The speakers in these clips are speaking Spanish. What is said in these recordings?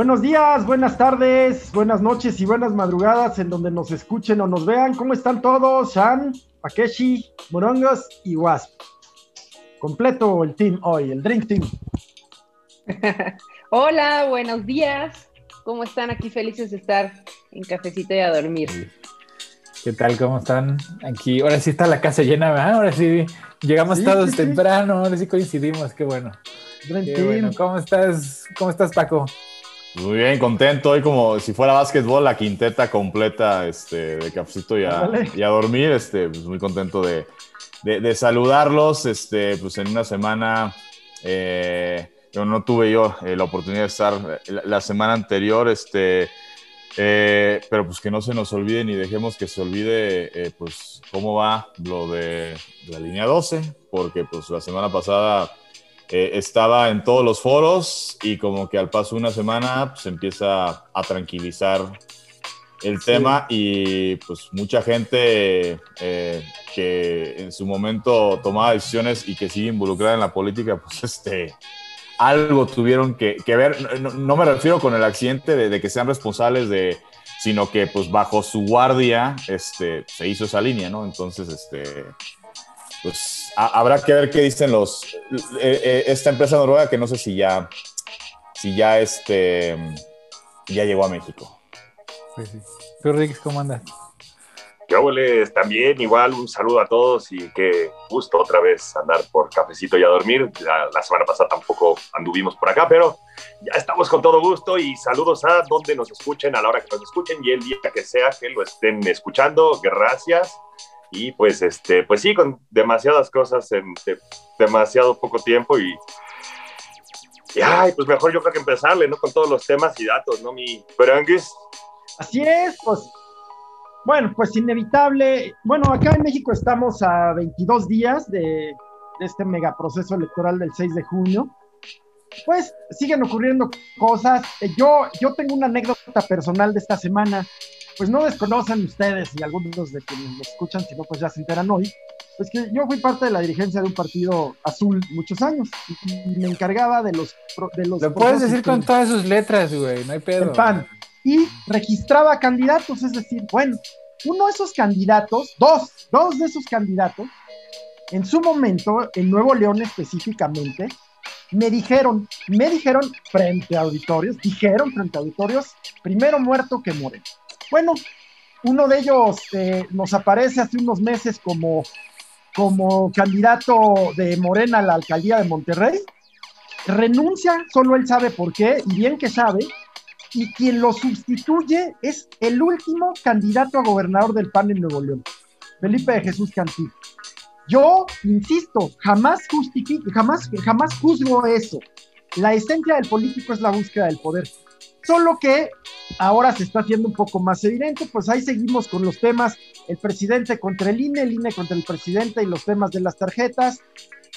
Buenos días, buenas tardes, buenas noches y buenas madrugadas en donde nos escuchen o nos vean. ¿Cómo están todos? Shan, Pakeshi, Morongos y Wasp. Completo el team hoy, el Drink Team. Hola, buenos días. ¿Cómo están? Aquí felices de estar en cafecito y a dormir. ¿Qué tal? ¿Cómo están? Aquí, ahora sí está la casa llena, ¿verdad? Ahora sí llegamos todos temprano, ahora sí coincidimos, qué bueno. Qué bueno. ¿Cómo estás? ¿Cómo estás, Paco? Muy bien, contento. Hoy como si fuera básquetbol, la quinteta completa este, de cafecito y a, y a dormir. Este, pues muy contento de, de, saludarlos. Este, pues en una semana, eh, yo no tuve yo eh, la oportunidad de estar la, semana anterior, este, eh, pero pues que no se nos olvide ni dejemos que se olvide pues cómo va lo de la línea 12, porque pues la semana pasada eh, estaba en todos los foros y como que al paso de una semana se empieza a tranquilizar el tema y pues mucha gente eh, que en su momento tomaba decisiones y que sigue involucrada en la política, pues este, algo tuvieron que, ver. No, me refiero con el accidente de, de, que sean responsables de, sino que pues bajo su guardia este, se hizo esa línea, ¿no? Entonces, este, pues habrá que ver qué dicen los eh, eh, esta empresa noruega que no sé si ya si ya este ya llegó a México. Pues sí. ¿Tú, Rick, cómo andas? Yo, también igual un saludo a todos y qué gusto otra vez andar por cafecito y a dormir. La, semana pasada tampoco anduvimos por acá, pero ya estamos con todo gusto y saludos a donde nos escuchen, a la hora que nos escuchen y el día que sea que lo estén escuchando. Gracias y pues este pues sí con demasiadas cosas en demasiado poco tiempo y, ay, pues mejor yo creo que empezarle no con todos los temas y datos no mi Peranguis así es pues bueno pues inevitable bueno acá en México estamos a 22 días de, de este megaproceso electoral del 6 de junio. Pues siguen ocurriendo cosas. Yo yo tengo una anécdota personal de esta semana pues no desconocen ustedes y algunos de quienes nos escuchan, si no, pues ya se enteran hoy, pues que yo fui parte de la dirigencia de un partido azul muchos años y, me encargaba de los... De los Lo puedes decir con todas sus letras, güey, no hay pedo. El PAN. Y registraba candidatos, es decir, bueno, uno de esos candidatos, dos, dos de esos candidatos, en su momento, en Nuevo León específicamente, me dijeron, me dijeron frente a auditorios, dijeron frente a auditorios, primero muerto que muere. Bueno, uno de ellos eh, nos aparece hace unos meses como, como candidato de Morena a la alcaldía de Monterrey. Renuncia, solo él sabe por qué, y bien que sabe, y quien lo sustituye es el último candidato a gobernador del PAN en Nuevo León, Felipe de Jesús Cantí. Yo, insisto, jamás justifico, jamás, jamás juzgo eso. La esencia del político es la búsqueda del poder. Solo que ahora se está haciendo un poco más evidente, pues ahí seguimos con los temas, el presidente contra el INE, el INE contra el presidente y los temas de las tarjetas.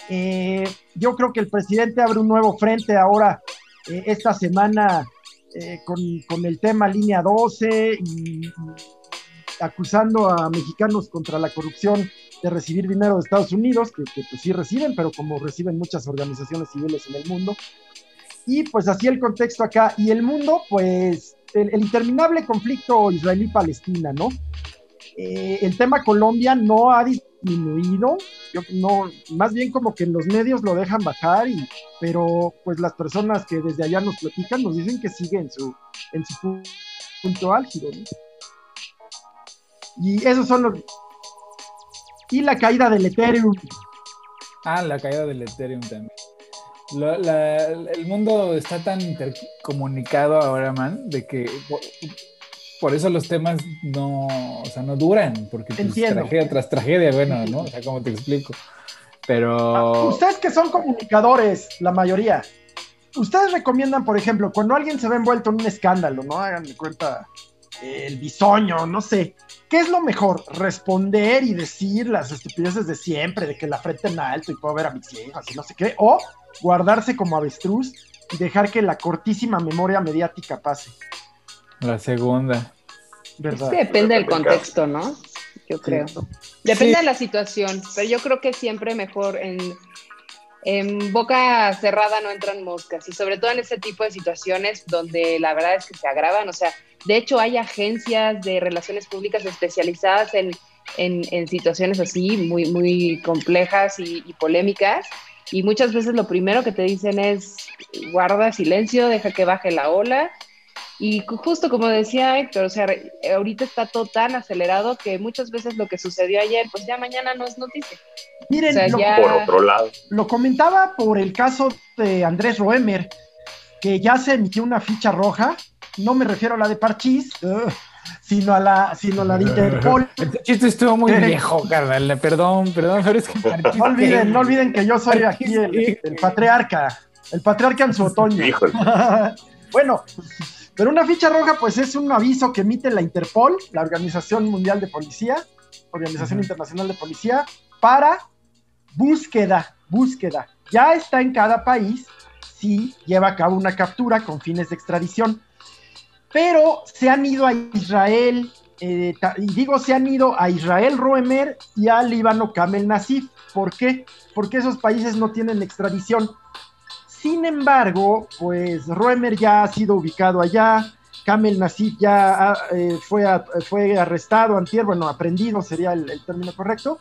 Eh, yo creo que el presidente abre un nuevo frente ahora eh, esta semana eh, con, el tema línea 12 y, acusando a mexicanos contra la corrupción de recibir dinero de Estados Unidos, que, que pues sí reciben, pero como reciben muchas organizaciones civiles en el mundo. Y pues así el contexto acá. Y el mundo, pues el, interminable conflicto israelí-palestina, ¿no? Eh, el tema Colombia no ha disminuido, yo, no, más bien como que los medios lo dejan bajar, y, pero pues las personas que desde allá nos platican nos dicen que sigue en su, en su punto álgido. ¿no? Y esos son los... Y la caída del Ethereum. Ah, la caída del Ethereum también el mundo está tan intercomunicado ahora, man, de que por, eso los temas no, o sea, no duran, porque pues, tragedia tras tragedia, bueno, ¿no? O sea, ¿cómo te explico? Pero... Ah, ustedes que son comunicadores, la mayoría, ustedes recomiendan, por ejemplo, cuando alguien se ve envuelto en un escándalo, ¿no? Hagan de cuenta el bisoño, no sé. ¿Qué es lo mejor? ¿Responder y decir las estupideces de siempre, de que la frente en alto y puedo ver a mis hijas y no sé qué? ¿O guardarse como avestruz y dejar que la cortísima memoria mediática pase. La segunda. ¿Verdad? depende del contexto, ¿no? Yo creo. Depende de la situación, pero yo creo que siempre mejor en en boca cerrada no entran moscas y sobre todo en ese tipo de situaciones donde la verdad es que se agravan, o sea, de hecho hay agencias de relaciones públicas especializadas en, en, situaciones así muy, muy complejas y, y, polémicas y muchas veces lo primero que te dicen es guarda silencio, deja que baje la ola y justo como decía Héctor, o sea, ahorita está todo tan acelerado que muchas veces lo que sucedió ayer, pues ya mañana no es noticia. Miren, lo, por otro lado. Lo comentaba por el caso de Andrés Roemer, que ya se emitió una ficha roja, no me refiero a la de Parchís, sino a la, sino a la de Interpol. Este chiste estuvo muy viejo, carnal. Perdón, perdón, pero es que no olviden, no olviden que yo soy aquí el, el patriarca, el patriarca en su otoño. bueno, pero una ficha roja, pues es un aviso que emite la Interpol, la Organización Mundial de Policía, Organización Internacional de Policía, para búsqueda, búsqueda. Ya está en cada país si lleva a cabo una captura con fines de extradición. Pero se han ido a Israel, eh, y digo se han ido a Israel Roemer y al Líbano Kamel Nasif. ¿Por qué? Porque esos países no tienen extradición. Sin embargo, pues Roemer ya ha sido ubicado allá, Kamel Nasif ya eh, fue, fue arrestado, antier, bueno, aprendido sería el, término correcto.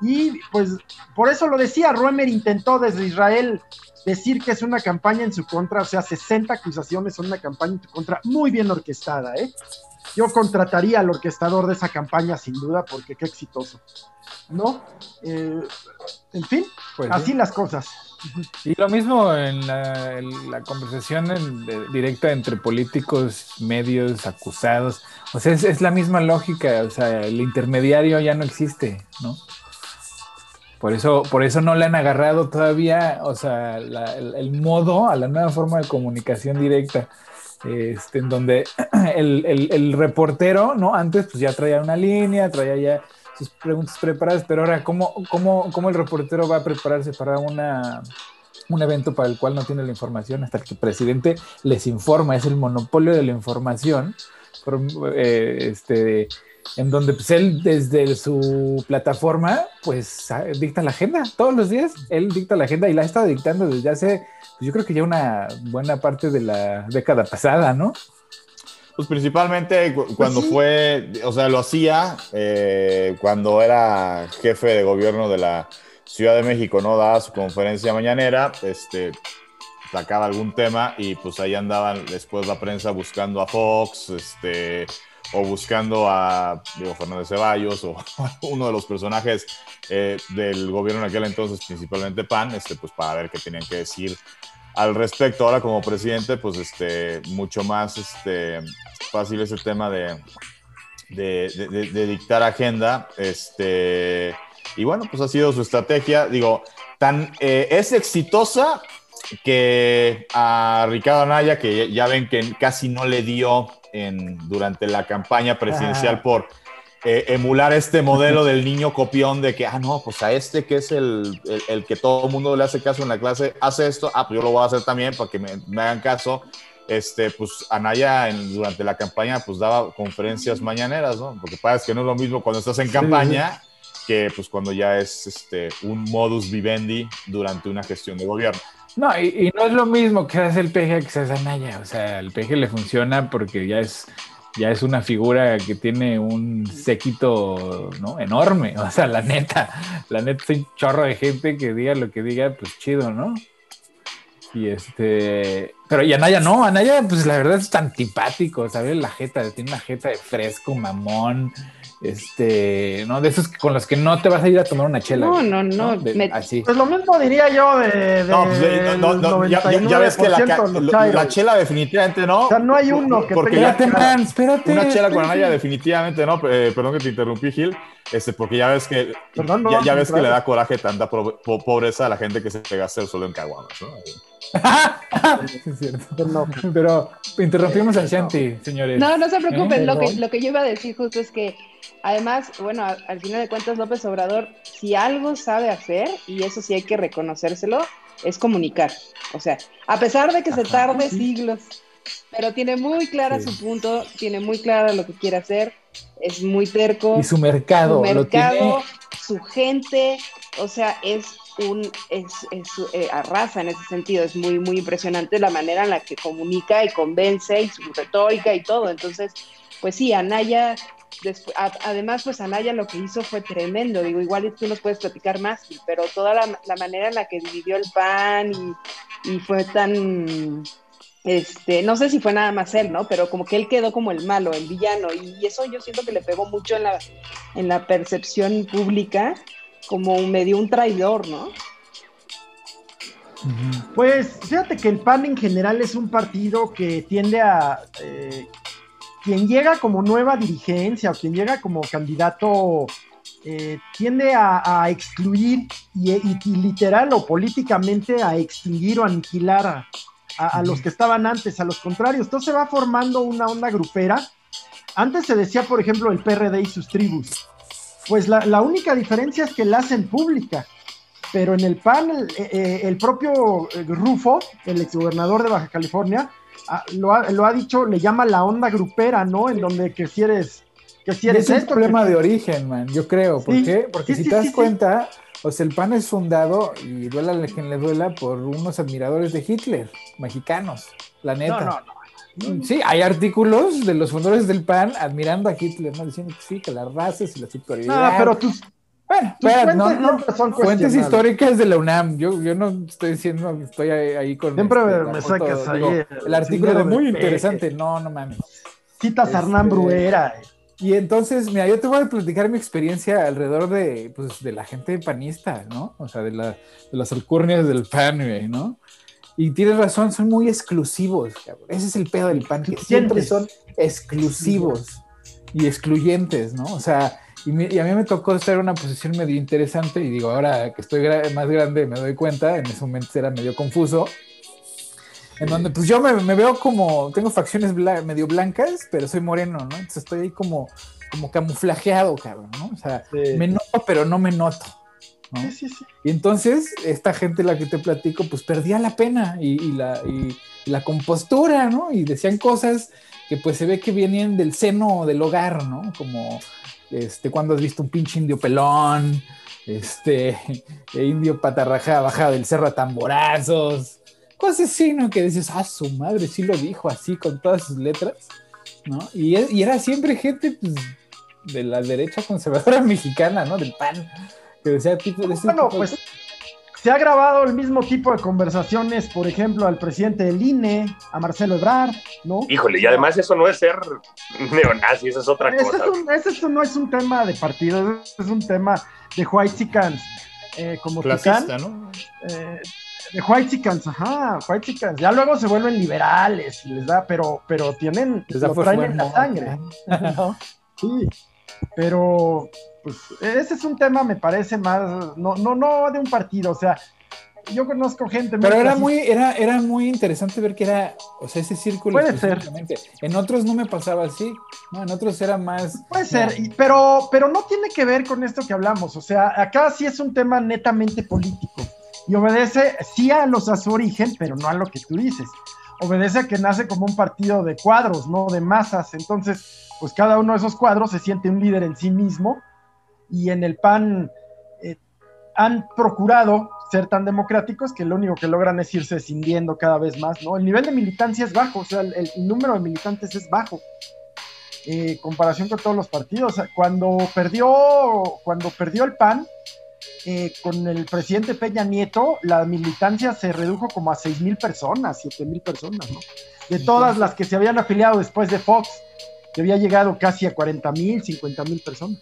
Y pues por eso lo decía, Roemer intentó desde Israel decir que es una campaña en su contra, o sea, 60 acusaciones son una campaña en su contra, muy bien orquestada, ¿eh? Yo contrataría al orquestador de esa campaña sin duda, porque qué exitoso, ¿no? Eh, en fin, pues así las cosas. Y lo mismo en la, conversación directa entre políticos, medios, acusados. O sea, es, la misma lógica. O sea, el intermediario ya no existe, ¿no? Por eso, por eso no le han agarrado todavía, o sea, el, modo a la nueva forma de comunicación directa. Este, en donde el, reportero, ¿no? Antes pues ya traía una línea, traía ya sus preguntas preparadas, pero ahora, ¿cómo, cómo, cómo el reportero va a prepararse para una, un evento para el cual no tiene la información hasta que el presidente les informa? Es el monopolio de la información, eh, este, en donde pues, él desde su plataforma, pues dicta la agenda todos los días, él dicta la agenda y la ha estado dictando desde hace, pues, yo creo que ya una buena parte de la década pasada, ¿no? Pues principalmente pues cuando fue, o sea, lo hacía eh, cuando era jefe de gobierno de la Ciudad de México, ¿no? Daba su conferencia mañanera, este, sacaba algún tema y pues ahí andaban después la prensa buscando a Fox, este, o buscando a Diego Fernández Ceballos o uno de los personajes eh, del gobierno en aquel entonces, principalmente PAN, este, pues para ver qué tenían que decir al respecto. Ahora como presidente, pues este, mucho más este, fácil ese tema de, de, dictar agenda. Este, y bueno, pues ha sido su estrategia. Digo, tan eh, es exitosa que a Ricardo Anaya, que ya ven que casi no le dio en, durante la campaña presidencial por eh, emular este modelo del niño copión de que, ah, no, pues a este que es el, el, que todo el mundo le hace caso en la clase, hace esto, ah, pues yo lo voy a hacer también para que me, me hagan caso. Este, pues Anaya en, durante la campaña pues daba conferencias mañaneras, ¿no? Porque parece que no es lo mismo cuando estás en campaña que pues cuando ya es este, un modus vivendi durante una gestión de gobierno. No, y, no es lo mismo que hace el peje que se hace Anaya, o sea, el peje le funciona porque ya es ya es una figura que tiene un séquito ¿no? enorme. O sea, la neta, la neta es un chorro de gente que diga lo que diga, pues chido, ¿no? Y este, pero y Anaya no, Anaya, pues la verdad es tan antipático, ¿sabes? La jeta, tiene una jeta de fresco, mamón, este, ¿no? De esos con los que no te vas a ir a tomar una chela. No, no, no. Así. Pues lo mismo diría yo de. no, pues, no, no, ya, ya, ves que la, la, chela definitivamente no. O sea, no hay uno que porque espérate, man, espérate. Una chela con Anaya definitivamente no, eh, perdón que te interrumpí, Gil, este, porque ya ves que ya, ya ves que le da coraje tanta pobreza a la gente que se pega a solo en caguamas, ¿no? es cierto. Pero interrumpimos a Shanti, señores. No, no se preocupen. Lo que, lo que yo iba a decir justo es que, además, bueno, al final de cuentas, López Obrador, si algo sabe hacer, y eso sí hay que reconocérselo, es comunicar. O sea, a pesar de que se tarde siglos, pero tiene muy clara su punto, tiene muy clara lo que quiere hacer, es muy terco. Y su mercado. Su mercado, su gente, o sea, es un, es, es eh, arrasa en ese sentido, es muy, muy impresionante la manera en la que comunica y convence y su retórica y todo. Entonces, pues sí, Anaya, además, pues Anaya lo que hizo fue tremendo, digo, igual tú nos puedes platicar más, pero toda la, la manera en la que dividió el pan y, fue tan este, no sé si fue nada más él, ¿no? Pero como que él quedó como el malo, el villano, y eso yo siento que le pegó mucho en la, en la percepción pública, como medio un traidor, ¿no? Pues fíjate que el PAN en general es un partido que tiende a... Eh, quien llega como nueva dirigencia o quien llega como candidato eh, tiende a, excluir y, y, literal o políticamente a extinguir o aniquilar a, a, los que estaban antes, a los contrarios. Entonces se va formando una onda grupera. Antes se decía, por ejemplo, el PRD y sus tribus. Pues la, única diferencia es que la hacen pública. Pero en el PAN, el, eh, eh, propio eh, Rufo, el exgobernador de Baja California, ah, lo, ha, dicho, le llama la onda grupera, ¿no? En donde que si eres... Que si eres es un problema de origen, man, yo creo. ¿Por qué? Porque si te das cuenta, o sea, el PAN es fundado, y duela a quien le duela, por unos admiradores de Hitler, mexicanos, la neta. No, no, no. Sí, hay artículos de los fundadores del PAN admirando a Hitler, ¿no? Diciendo que sí, que las razas y la superioridad. No, pero tus, bueno, fuentes, no, no, son fuentes históricas de la UNAM. Yo, yo no estoy diciendo, estoy ahí, con. Siempre este, me, sacas ahí. el artículo de muy interesante. No, no mames. Citas a Hernán este, Bruera. Eh. Y entonces, mira, yo te voy a platicar mi experiencia alrededor de, pues, de la gente panista, ¿no? O sea, de, la, de las alcurnias del pan, ¿no? Y tienes razón, son muy exclusivos, cabrón. Ese es el pedo del pan, que siempre son exclusivos y excluyentes, ¿no? O sea, y, a mí me tocó estar en una posición medio interesante y digo, ahora que estoy más grande me doy cuenta, en ese momento era medio confuso, en donde pues yo me, veo como, tengo facciones medio blancas, pero soy moreno, ¿no? Entonces estoy ahí como, como camuflajeado, cabrón, ¿no? O sea, me noto, pero no me noto. ¿no? Sí, sí, sí. Y entonces, esta gente la que te platico, pues perdía la pena y, la, y, la compostura, ¿no? Y decían cosas que pues se ve que venían del seno del hogar, ¿no? Como, este, cuando has visto un pinche indio pelón, este, indio patarraja bajado del cerro a tamborazos, cosas así, ¿no? Que dices, ah, su madre sí lo dijo así con todas sus letras, ¿no? Y, era siempre gente pues, de la derecha conservadora mexicana, ¿no? Del PAN, que decía tipo de este Bueno, pues se ha grabado el mismo tipo de conversaciones, por ejemplo, al presidente del INE, a Marcelo Ebrard, ¿no? Híjole, y además eso no es ser neonazi, eso es otra cosa. eso no es un tema de partido, es un tema de white chickens, eh, como Clasista, ¿no? Eh, de white chickens, ajá, white chickens. Ya luego se vuelven liberales y les da, pero, pero tienen, les lo traen en la sangre. Sí, pero pues ese es un tema, me parece más, no, no, no de un partido, o sea, yo conozco gente. Pero era muy, era, era muy interesante ver que era, o sea, ese círculo. Puede ser. En otros no me pasaba así, ¿no? En otros era más. Puede ser, pero, pero no tiene que ver con esto que hablamos. O sea, acá sí es un tema netamente político y obedece sí a los a su origen, pero no a lo que tú dices. Obedece a que nace como un partido de cuadros, no de masas. Entonces, pues cada uno de esos cuadros se siente un líder en sí mismo y en el PAN eh, han procurado ser tan democráticos que lo único que logran es irse escindiendo cada vez más, ¿no? El nivel de militancia es bajo, o sea, el, número de militantes es bajo. Eh, comparación con todos los partidos. Cuando perdió, cuando perdió el PAN, eh, con el presidente Peña Nieto, la militancia se redujo como a 6 mil personas, 7 mil personas, ¿no? De todas las que se habían afiliado después de Fox, que había llegado casi a 40 mil, 50 mil personas.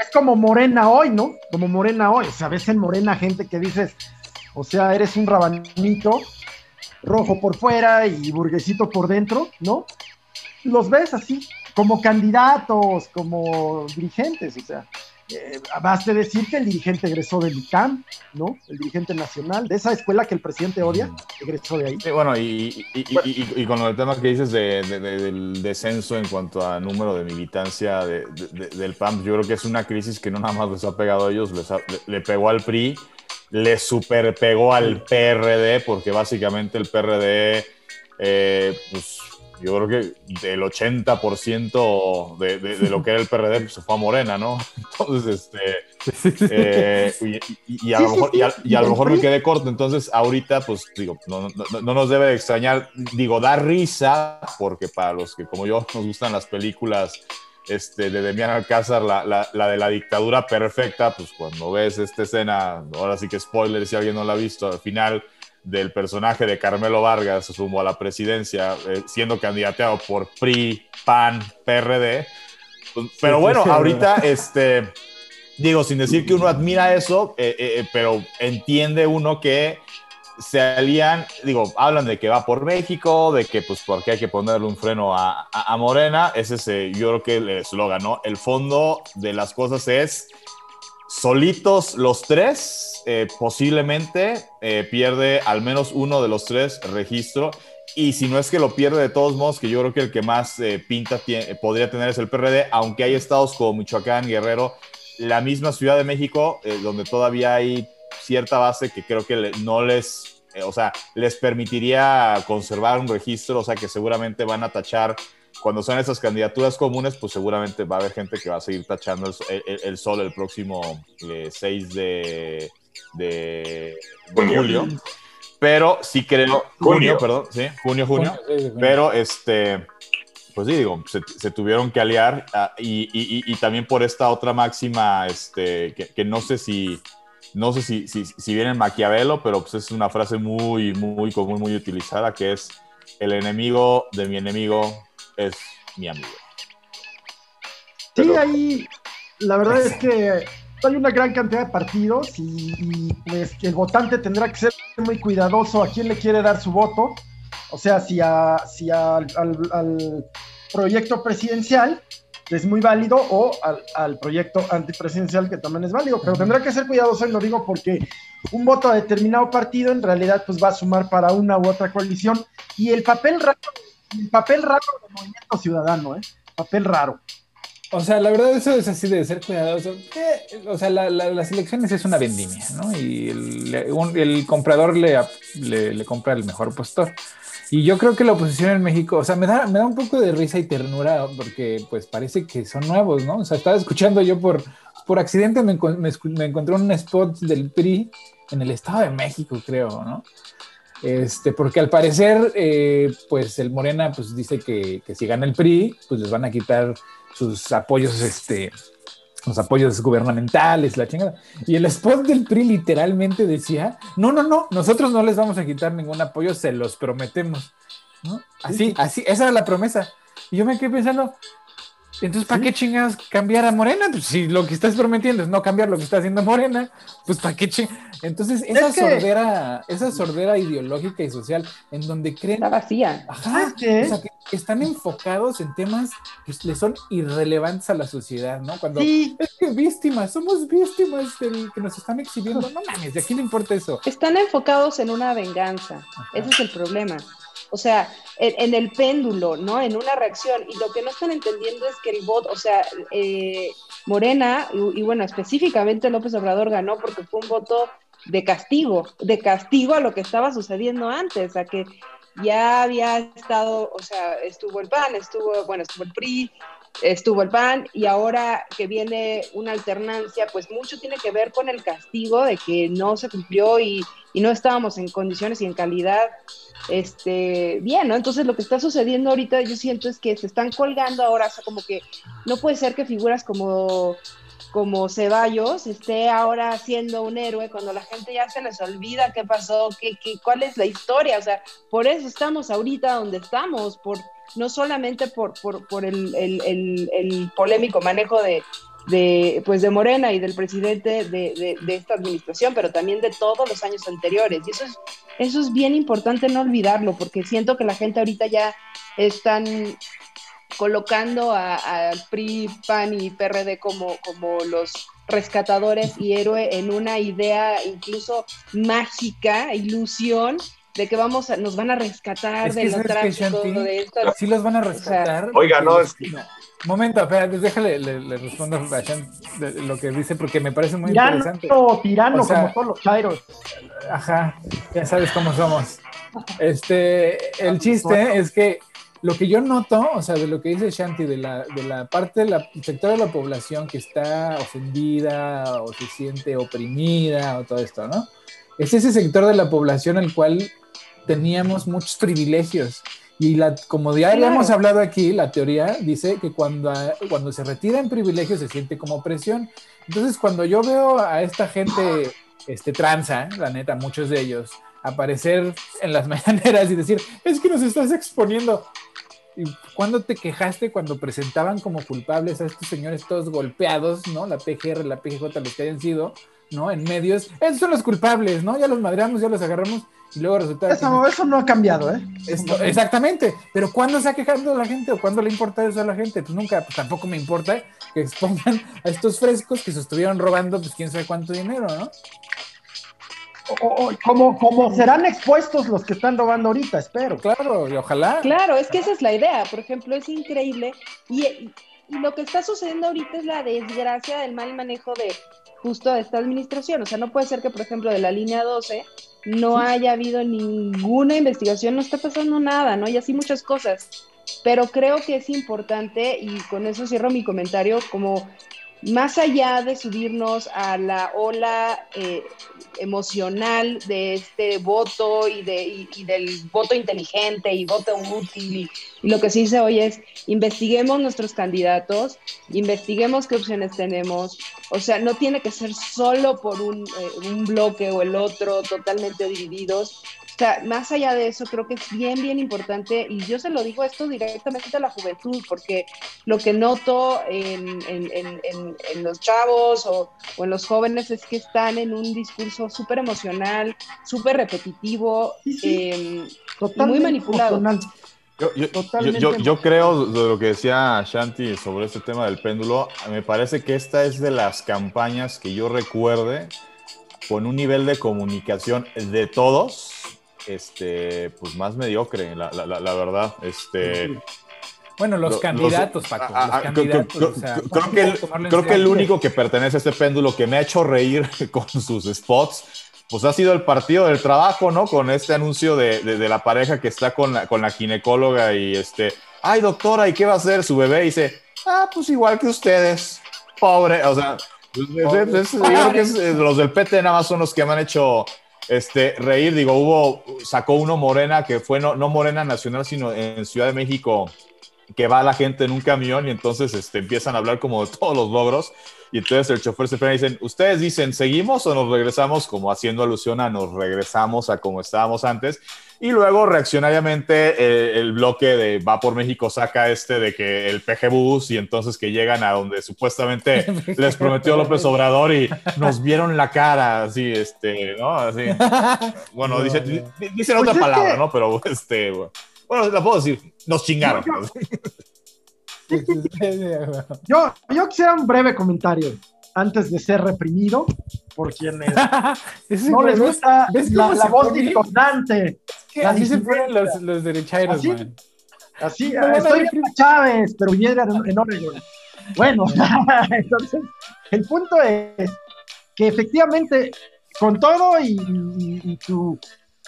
Es como Morena hoy, ¿no? Como Morena hoy. O sea, ves en Morena gente que dices, o sea, eres un rabanito, rojo por fuera y burguesito por dentro, ¿no? Los ves así, como candidatos, como dirigentes, o sea. Eh, basta decir que el dirigente egresó del ICAM, ¿no? El dirigente nacional, de esa escuela que el presidente odia, egresó de ahí. bueno, y, con el tema que dices del descenso en cuanto a número de militancia del PAM, yo creo que es una crisis que no nada más les ha pegado a ellos, le, pegó al PRI, le superpegó al PRD, porque básicamente el PRD, eh, pues yo creo que el 80% de, de, lo que era el PRD pues, fue a Morena, ¿no? Entonces, este, eh, y, a lo mejor, y a, lo mejor me quedé corto, entonces ahorita, pues digo, no, no, no, nos debe extrañar, digo, da risa, porque para los que como yo nos gustan las películas este, de Demian Alcázar, la, la, la, de la dictadura perfecta, pues cuando ves esta escena, ahora sí que spoiler si alguien no la ha visto, al final del personaje de Carmelo Vargas rumbo a la presidencia, eh, siendo candidateado por PRI, PAN, PRD. Pues, pero bueno, ahorita, este, digo, sin decir que uno admira eso, eh, eh, pero entiende uno que se alían, digo, hablan de que va por México, de que pues porque hay que ponerle un freno a, a, Morena, ese es yo creo que el eslogan, ¿no? El fondo de las cosas es solitos los tres, eh, posiblemente eh, pierde al menos uno de los tres registro. Y si no es que lo pierde de todos modos, que yo creo que el que más eh, pinta podría tener es el PRD, aunque hay estados como Michoacán, Guerrero, la misma Ciudad de México, donde todavía hay cierta base que creo que no les, o sea, les permitiría conservar un registro, o sea, que seguramente van a tachar cuando son esas candidaturas comunes, pues seguramente va a haber gente que va a seguir tachando el, sol el próximo 6 eh, de, julio. Pero sí creo, junio, perdón, sí, junio, junio, pero este, pues sí, digo, se, tuvieron que aliar ah, y, también por esta otra máxima, este, que no sé si no sé si, si, si, viene en Maquiavelo, pero pues es una frase muy, muy común, muy utilizada, que es el enemigo de mi enemigo es mi amigo. Sí, ahí la verdad es que hay una gran cantidad de partidos y, pues el votante tendrá que ser muy cuidadoso a quién le quiere dar su voto. O sea, si, a, si al, al proyecto presidencial es muy válido, o al, proyecto antipresidencial, que también es válido, pero tendrá que ser cuidadoso, y lo digo porque un voto a determinado partido en realidad pues va a sumar para una u otra coalición, y el papel raro, el papel raro del movimiento ciudadano, ¿eh? Papel raro. O sea, la verdad eso es así de ser cuidadoso. Eh, o sea, las elecciones es una vendimia, ¿no? Y el, comprador le, le, le compra el mejor postor. Y yo creo que la oposición en México, o sea, me da, me da un poco de risa y ternura porque pues parece que son nuevos, ¿no? O sea, estaba escuchando yo por, por accidente, me, me, encontré un spot del PRI en el Estado de México, creo, ¿no? Este, porque al parecer, eh, pues el Morena pues dice que, que, si gana el PRI, pues les van a quitar sus apoyos este, los apoyos gubernamentales, la chingada. Y el spot del PRI literalmente decía, no, no, no, nosotros no les vamos a quitar ningún apoyo, se los prometemos. Así, así, esa era la promesa. Y yo me quedé pensando, entonces, ¿para qué chingados cambiar a Morena? Pues si lo que estás prometiendo es no cambiar lo que está haciendo Morena, pues ¿para qué chingados? Entonces, esa sordera, esa sordera ideológica y social en donde creen. Está vacía. Ajá. O sea, que están enfocados en temas que le son irrelevantes a la sociedad, ¿no? Cuando es que víctimas, somos víctimas del que nos están exhibiendo. No mames, ¿de quién le importa eso? Están enfocados en una venganza. Ese es el problema o sea, en, el péndulo, ¿no? En una reacción. Y lo que no están entendiendo es que el voto, o sea, eh, Morena, y, bueno, específicamente López Obrador ganó porque fue un voto de castigo, de castigo a lo que estaba sucediendo antes, a que ya había estado, o sea, estuvo el PAN, estuvo, bueno, estuvo el PRI, estuvo el PAN y ahora que viene una alternancia, pues mucho tiene que ver con el castigo de que no se cumplió y, y no estábamos en condiciones y en calidad este, bien, ¿no? Entonces lo que está sucediendo ahorita yo siento es que se están colgando ahora, o sea, como que no puede ser que figuras como como Ceballos esté ahora siendo un héroe cuando la gente ya se les olvida qué pasó, qué, qué, cuál es la historia, o sea, por eso estamos ahorita donde estamos, por no solamente por, por, el, el, el polémico manejo de, de, pues de Morena y del presidente de, de, esta administración, pero también de todos los años anteriores. Y eso es, eso es bien importante no olvidarlo, porque siento que la gente ahorita ya están colocando al PRI, PAN y PRD como, como los rescatadores y héroe en una idea incluso mágica, ilusión, de que vamos a, nos van a rescatar de lo trágico, de esto. Sí los van a rescatar. Oiga, no, es Momento, espera, déjale, le, respondo a Shan lo que dice porque me parece muy interesante. tirano, como todos los chairos. Ajá, ya sabes cómo somos. Este, el chiste es que lo que yo noto, o sea, de lo que dice Shanti, de la, de la parte del sector de la población que está ofendida o se siente oprimida o todo esto, ¿no? Es ese sector de la población el cual teníamos muchos privilegios. Y la, como ya habíamos hablado aquí, la teoría dice que cuando, cuando se retiran privilegios se siente como presión. Entonces, cuando yo veo a esta gente este, tranza, la neta, muchos de ellos, aparecer en las mañaneras y decir, es que nos estás exponiendo. ¿Y cuándo te quejaste cuando presentaban como culpables a estos señores todos golpeados, ¿no? La PGR, la PGJ, los que hayan sido, ¿no? En medios. Esos son los culpables, ¿no? Ya los madreamos, ya los agarramos y luego resulta eso, eso no ha cambiado, ¿eh? exactamente. Pero ¿cuándo se ha quejado la gente o cuándo le importa eso a la gente? Pues nunca, pues tampoco me importa que expongan a estos frescos que se estuvieron robando, pues quién sabe cuánto dinero, ¿no? O, como, como serán expuestos los que están robando ahorita, espero. Claro, y ojalá. Claro, es que esa es la idea. Por ejemplo, es increíble. Y, y, lo que está sucediendo ahorita es la desgracia del mal manejo de justo de esta administración. O sea, no puede ser que, por ejemplo, de la línea 12 no haya habido ninguna investigación, no está pasando nada, ¿no? Y así muchas cosas. Pero creo que es importante, y con eso cierro mi comentario, como más allá de subirnos a la ola eh, emocional de este voto y, de, del voto inteligente y voto útil, y, lo que se dice hoy es, investiguemos nuestros candidatos, investiguemos qué opciones tenemos, o sea, no tiene que ser solo por un, eh, un bloque o el otro, totalmente divididos, o sea, más allá de eso, creo que es bien, bien importante, y yo se lo digo esto directamente a la juventud, porque lo que noto en, los chavos o, en los jóvenes es que están en un discurso súper emocional, súper repetitivo, em, muy manipulado. Yo, yo, creo de lo que decía Shanti sobre este tema del péndulo, me parece que esta es de las campañas que yo recuerde con un nivel de comunicación de todos este, pues más mediocre, la, la, verdad. Este, bueno, los candidatos, Paco. creo, que, el, creo que el único que pertenece a este péndulo que me ha hecho reír con sus spots, pues ha sido el partido del trabajo, ¿no? Con este anuncio de, de, la pareja que está con la, con la ginecóloga y este, ay doctora, ¿y qué va a hacer su bebé? Y dice, ah, pues igual que ustedes, pobre, o sea, yo creo que los del PT nada más son los que me han hecho este, reír, digo, hubo, sacó uno Morena, que fue no, no Morena Nacional, sino en Ciudad de México, que va la gente en un camión y entonces este, empiezan a hablar como de todos los logros. Y entonces el chofer se frena y dicen, ustedes dicen, ¿seguimos o nos regresamos? Como haciendo alusión a nos regresamos a como estábamos antes. Y luego reaccionariamente eh, el bloque de Va por México saca este de que el PG Bus y entonces que llegan a donde supuestamente les prometió López Obrador y nos vieron la cara, así, este, ¿no? Así. Bueno, dice, dicen otra pues palabra, ¿no? Pero este, bueno, la puedo decir, nos chingaron. Yo, yo quisiera un breve comentario antes de ser reprimido por quienes no les gusta la, la voz discordante. así se ponen los, los derechairos, así, man. Así, estoy en Chávez, pero viene en Oregon. Bueno, entonces, el punto es que efectivamente, con todo y, y, su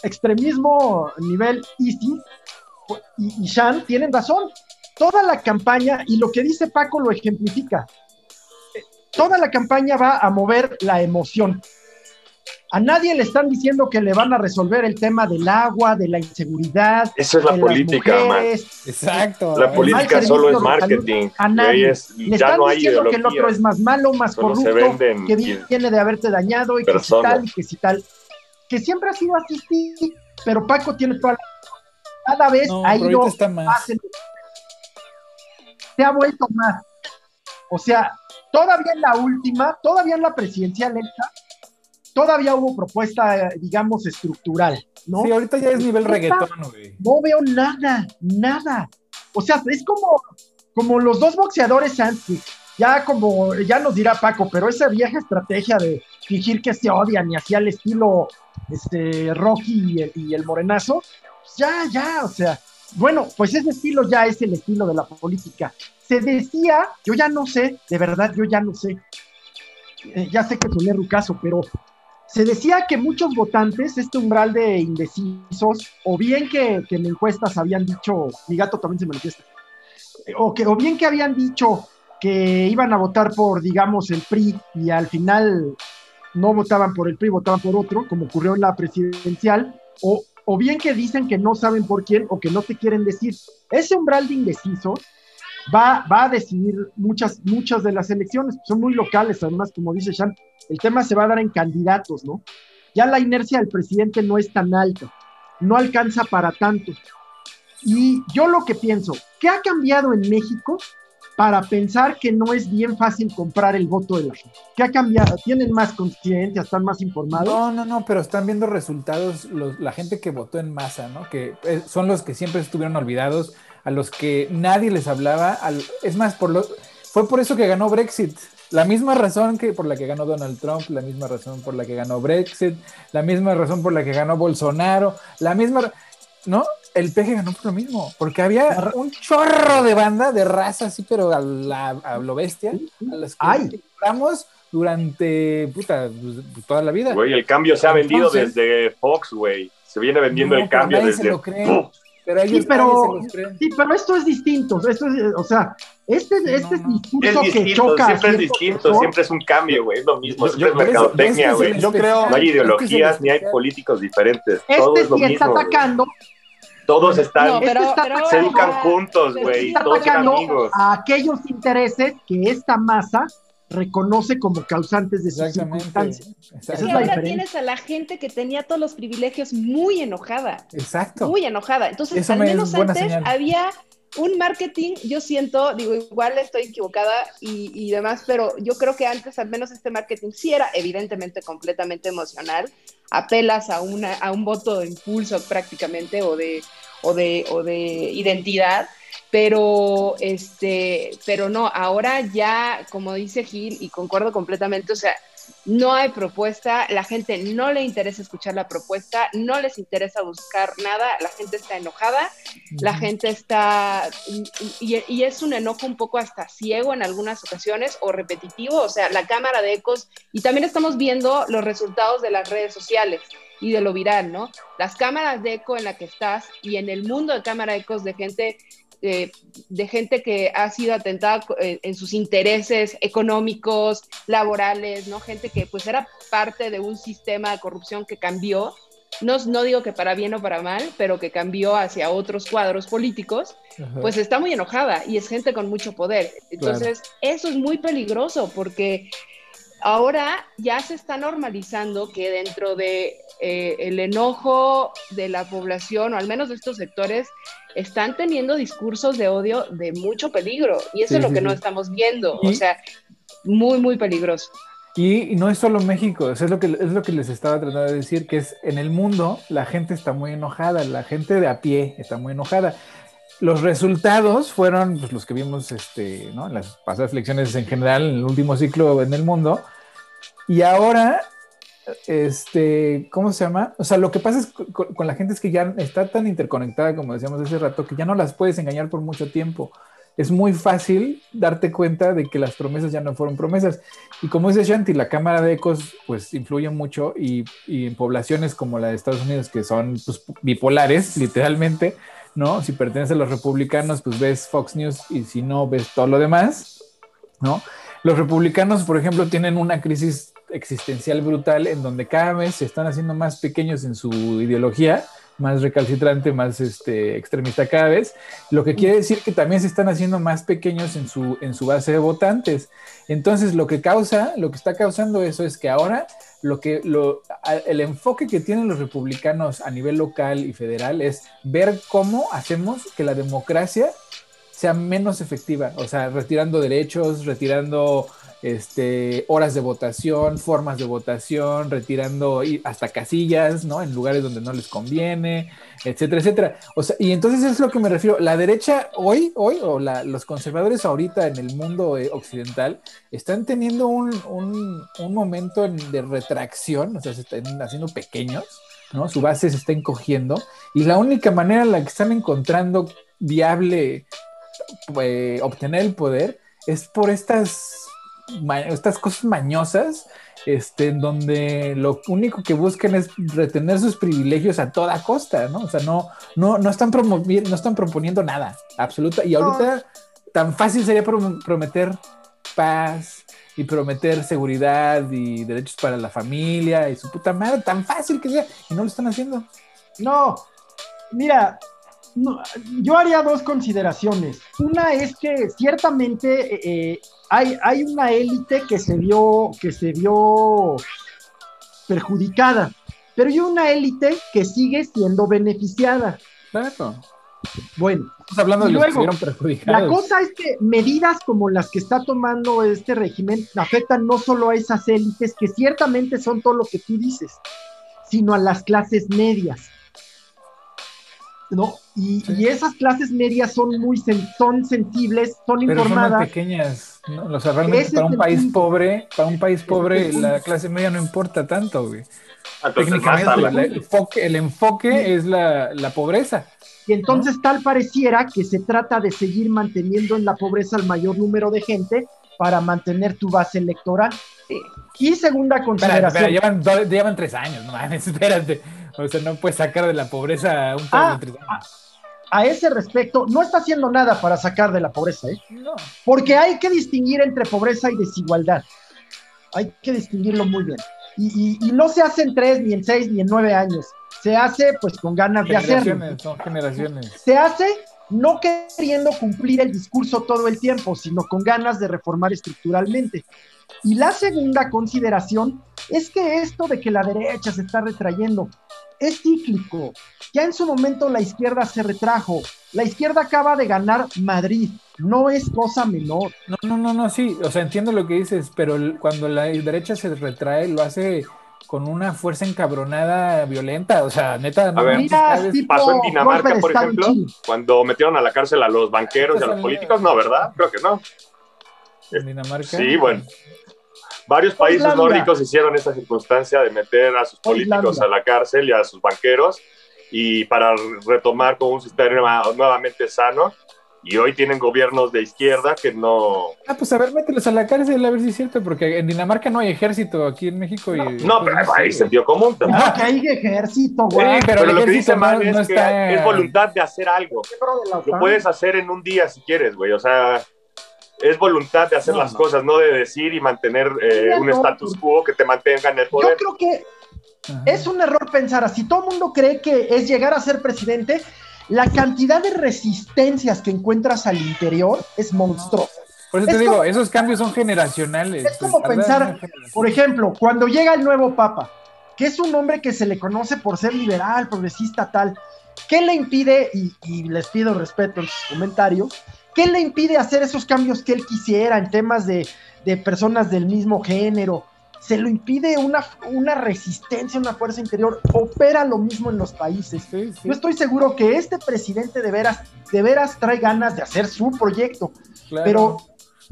extremismo nivel easy, y, y Shan tienen razón. Toda la campaña, y lo que dice Paco lo ejemplifica, toda la campaña va a mover la emoción. A nadie le están diciendo que le van a resolver el tema del agua, de la inseguridad. Eso es la política, Exacto. La política solo es marketing. A nadie. le están diciendo que el otro es más malo, más corrupto, que viene de haberte dañado y que si tal y que si tal. Que siempre ha sido así, pero Paco tiene toda la... Cada vez ha ido más. Se ha vuelto más. O sea, Todavía en la última, todavía en la presidencial esta, todavía hubo propuesta, digamos, estructural, ¿no? Sí, ahorita ya es nivel reggaetón, güey. No veo nada, nada. O sea, es como, como los dos boxeadores antes. Ya como, ya nos dirá Paco, pero esa vieja estrategia de fingir que se odian y hacía el estilo este, Rocky y el, y el morenazo, ya, ya, o sea, bueno, pues ese estilo ya es el estilo de la política. Se decía, yo ya no sé, de verdad, yo ya no sé, eh, ya sé que soné rucaso, pero se decía que muchos votantes, este umbral de indecisos, o bien que, en encuestas habían dicho, mi gato también se manifiesta, o, que, o bien que habían dicho que iban a votar por, digamos, el PRI y al final no votaban por el PRI, votaban por otro, como ocurrió en la presidencial, o, o bien que dicen que no saben por quién o que no te quieren decir. Ese umbral de indecisos va, va a decidir muchas, muchas de las elecciones, son muy locales, además, como dice Sean, el tema se va a dar en candidatos, ¿no? Ya la inercia del presidente no es tan alta, no alcanza para tanto. Y yo lo que pienso, ¿qué ha cambiado en México para pensar que no es bien fácil comprar el voto de la gente. ¿Qué ha cambiado? ¿Tienen más conciencia? ¿Están más informados? No, no, no, pero están viendo resultados la gente que votó en masa, ¿no? Que eh, son los que siempre estuvieron olvidados, a los que nadie les hablaba. es más, por fue por eso que ganó Brexit. La misma razón que por la que ganó Donald Trump, la misma razón por la que ganó Brexit, la misma razón por la que ganó Bolsonaro, la misma, ¿no? el peje ganó por lo mismo, porque había un chorro de banda de raza así, pero a, lo bestia, a las que compramos durante puta, pues, toda la vida. Güey, el cambio se ha vendido desde Fox, güey. Se viene vendiendo el cambio desde. Se lo cree. Pero sí, pero, sí, pero esto es distinto. Esto es, o sea, este, este es discurso que choca. Siempre es distinto, siempre es un cambio, güey. Es lo mismo, siempre es mercadotecnia, güey. Yo creo. No hay ideologías ni hay políticos diferentes. Este Todo es lo mismo, está atacando todos están, se educan juntos, güey, todos son amigos. A aquellos intereses que esta masa reconoce como causantes de sus circunstancias. Esa es la ahora tienes a la gente que tenía todos los privilegios muy enojada. Exacto. Muy enojada. Entonces, al menos antes había un marketing, yo siento, digo, igual estoy equivocada y, y, demás, pero yo creo que antes al menos este marketing sí era evidentemente completamente emocional, apelas a, una, a un voto de impulso prácticamente o de, o de, o de identidad, pero este, pero no, ahora ya, como dice Gil, y concuerdo completamente, o sea, no hay propuesta, la gente no le interesa escuchar la propuesta, no les interesa buscar nada, la gente está enojada, la gente está, y, y, es un enojo un poco hasta ciego en algunas ocasiones o repetitivo, o sea, la cámara de ecos, y también estamos viendo los resultados de las redes sociales y de lo viral, ¿no? Las cámaras de eco en la que estás y en el mundo de cámara de ecos de gente eh, de gente que ha sido atentada eh, en sus intereses económicos, laborales, ¿no? Gente que pues era parte de un sistema de corrupción que cambió, no, no digo que para bien o para mal, pero que cambió hacia otros cuadros políticos, pues está muy enojada y es gente con mucho poder. Entonces, eso es muy peligroso porque ahora ya se está normalizando que dentro de eh, el enojo de la población, o al menos de estos sectores, están teniendo discursos de odio de mucho peligro. Y eso es lo que no estamos viendo. O sea, muy, muy peligroso. Y, no es solo México, es lo, que, es lo que les estaba tratando de decir, que es en el mundo la gente está muy enojada, la gente de a pie está muy enojada. Los resultados fueron pues, los que vimos este, ¿no? en las pasadas elecciones en general, en el último ciclo en el mundo. Y ahora este, ¿cómo se llama? O sea, lo que pasa es con, la gente es que ya está tan interconectada, como decíamos hace rato, que ya no las puedes engañar por mucho tiempo. Es muy fácil darte cuenta de que las promesas ya no fueron promesas. Y como dice Shanti, la cámara de ecos pues influye mucho y, en poblaciones como la de Estados Unidos, que son pues, bipolares, literalmente, ¿no? Si perteneces a los republicanos, pues ves Fox News y si no, ves todo lo demás, ¿no? Los republicanos, por ejemplo, tienen una crisis existencial brutal en donde cada vez se están haciendo más pequeños en su ideología, más recalcitrante, más este, extremista cada vez, lo que quiere decir que también se están haciendo más pequeños en su, en su base de votantes. Entonces, lo que causa, lo que está causando eso es que ahora lo que lo, el enfoque que tienen los republicanos a nivel local y federal es ver cómo hacemos que la democracia sea menos efectiva, o sea, retirando derechos, retirando este, horas de votación, formas de votación, retirando hasta casillas, ¿no? En lugares donde no les conviene, etcétera, etcétera. O sea, y entonces es lo que me refiero. La derecha hoy, hoy, o los conservadores ahorita en el mundo eh, occidental, están teniendo un, un, momento de retracción, o sea, se están haciendo pequeños, ¿no? Su base se está encogiendo, y la única manera en la que están encontrando viable eh, obtener el poder es por estas estas cosas mañosas, este, en donde lo único que buscan es retener sus privilegios a toda costa, ¿no? O sea, no, no, no están promoviendo, no están proponiendo nada, absoluta. Y ahorita tan fácil sería prometer paz y prometer seguridad y derechos para la familia y su puta madre, tan fácil que sea, y no lo están haciendo. No, mira, yo haría dos consideraciones. Una es que ciertamente eh, eh, hay, hay, una élite que se vio, que se vio perjudicada, pero hay una élite que sigue siendo beneficiada. Claro. Bueno, Estamos hablando de luego, los que perjudicados. La cosa es que medidas como las que está tomando este régimen afectan no solo a esas élites, que ciertamente son todo lo que tú dices, sino a las clases medias. ¿No? Y, esas clases medias son muy son sensibles, son Pero informadas. Son pequeñas, ¿no? O sea, realmente para un país pobre, para un país pobre, la clase media no importa tanto, güey. Técnicamente, el enfoque, el enfoque es la, la, pobreza. Y entonces tal pareciera que se trata de seguir manteniendo en la pobreza el mayor número de gente para mantener tu base electoral. Y segunda consideración. Espera, llevan, llevan, tres años, no mames, espérate. O sea, no puedes sacar de la pobreza a un pueblo ah, a, a, ese respecto, no está haciendo nada para sacar de la pobreza, ¿eh? No. Porque hay que distinguir entre pobreza y desigualdad. Hay que distinguirlo muy bien. Y, y, no se hace en tres, ni en seis, ni en nueve años. Se hace pues con ganas de hacerlo. Son generaciones. Se hace no queriendo cumplir el discurso todo el tiempo, sino con ganas de reformar estructuralmente. Y la segunda consideración es que esto de que la derecha se está retrayendo, es cíclico. Ya en su momento la izquierda se retrajo. La izquierda acaba de ganar Madrid. No es cosa menor. No, no, no, no, sí. O sea, entiendo lo que dices, pero cuando la derecha se retrae, lo hace con una fuerza encabronada violenta. O sea, neta, no. A ver, pasó en Dinamarca, por ejemplo, cuando metieron a la cárcel a los banqueros y a los políticos. No, ¿verdad? Creo que no. En Dinamarca. Sí, bueno. Varios países nórdicos hicieron esa circunstancia de meter a sus políticos a la cárcel y a sus banqueros y para retomar con un sistema nuevamente sano. Y hoy tienen gobiernos de izquierda que no. Ah, pues a ver, mételos a la cárcel a ver si es cierto, porque en Dinamarca no hay ejército, aquí en México. Y, no, pero ahí sentido común. También. que hay ejército, güey. pero, lo que dice Man es que es voluntad de hacer algo. Lo puedes hacer en un día si quieres, güey. O sea, es voluntad de hacer las cosas, no de decir y mantener eh, un status quo que te mantenga en el poder. Yo creo que es un error pensar así. Todo el mundo cree que es llegar a ser presidente. La cantidad de resistencias que encuentras al interior es monstruosa. Por eso te digo, esos cambios son generacionales. Es como pensar, por ejemplo, cuando llega el nuevo Papa, que es un hombre que se le conoce por ser liberal, progresista, tal, ¿qué le impide, y, y les pido respeto en sus comentarios, ¿Qué le impide hacer esos cambios que él quisiera en temas de, personas del mismo género? Se lo impide una, una, resistencia, una fuerza interior. Opera lo mismo en los países. Yo estoy seguro que este presidente de veras, de veras trae ganas de hacer su proyecto. Pero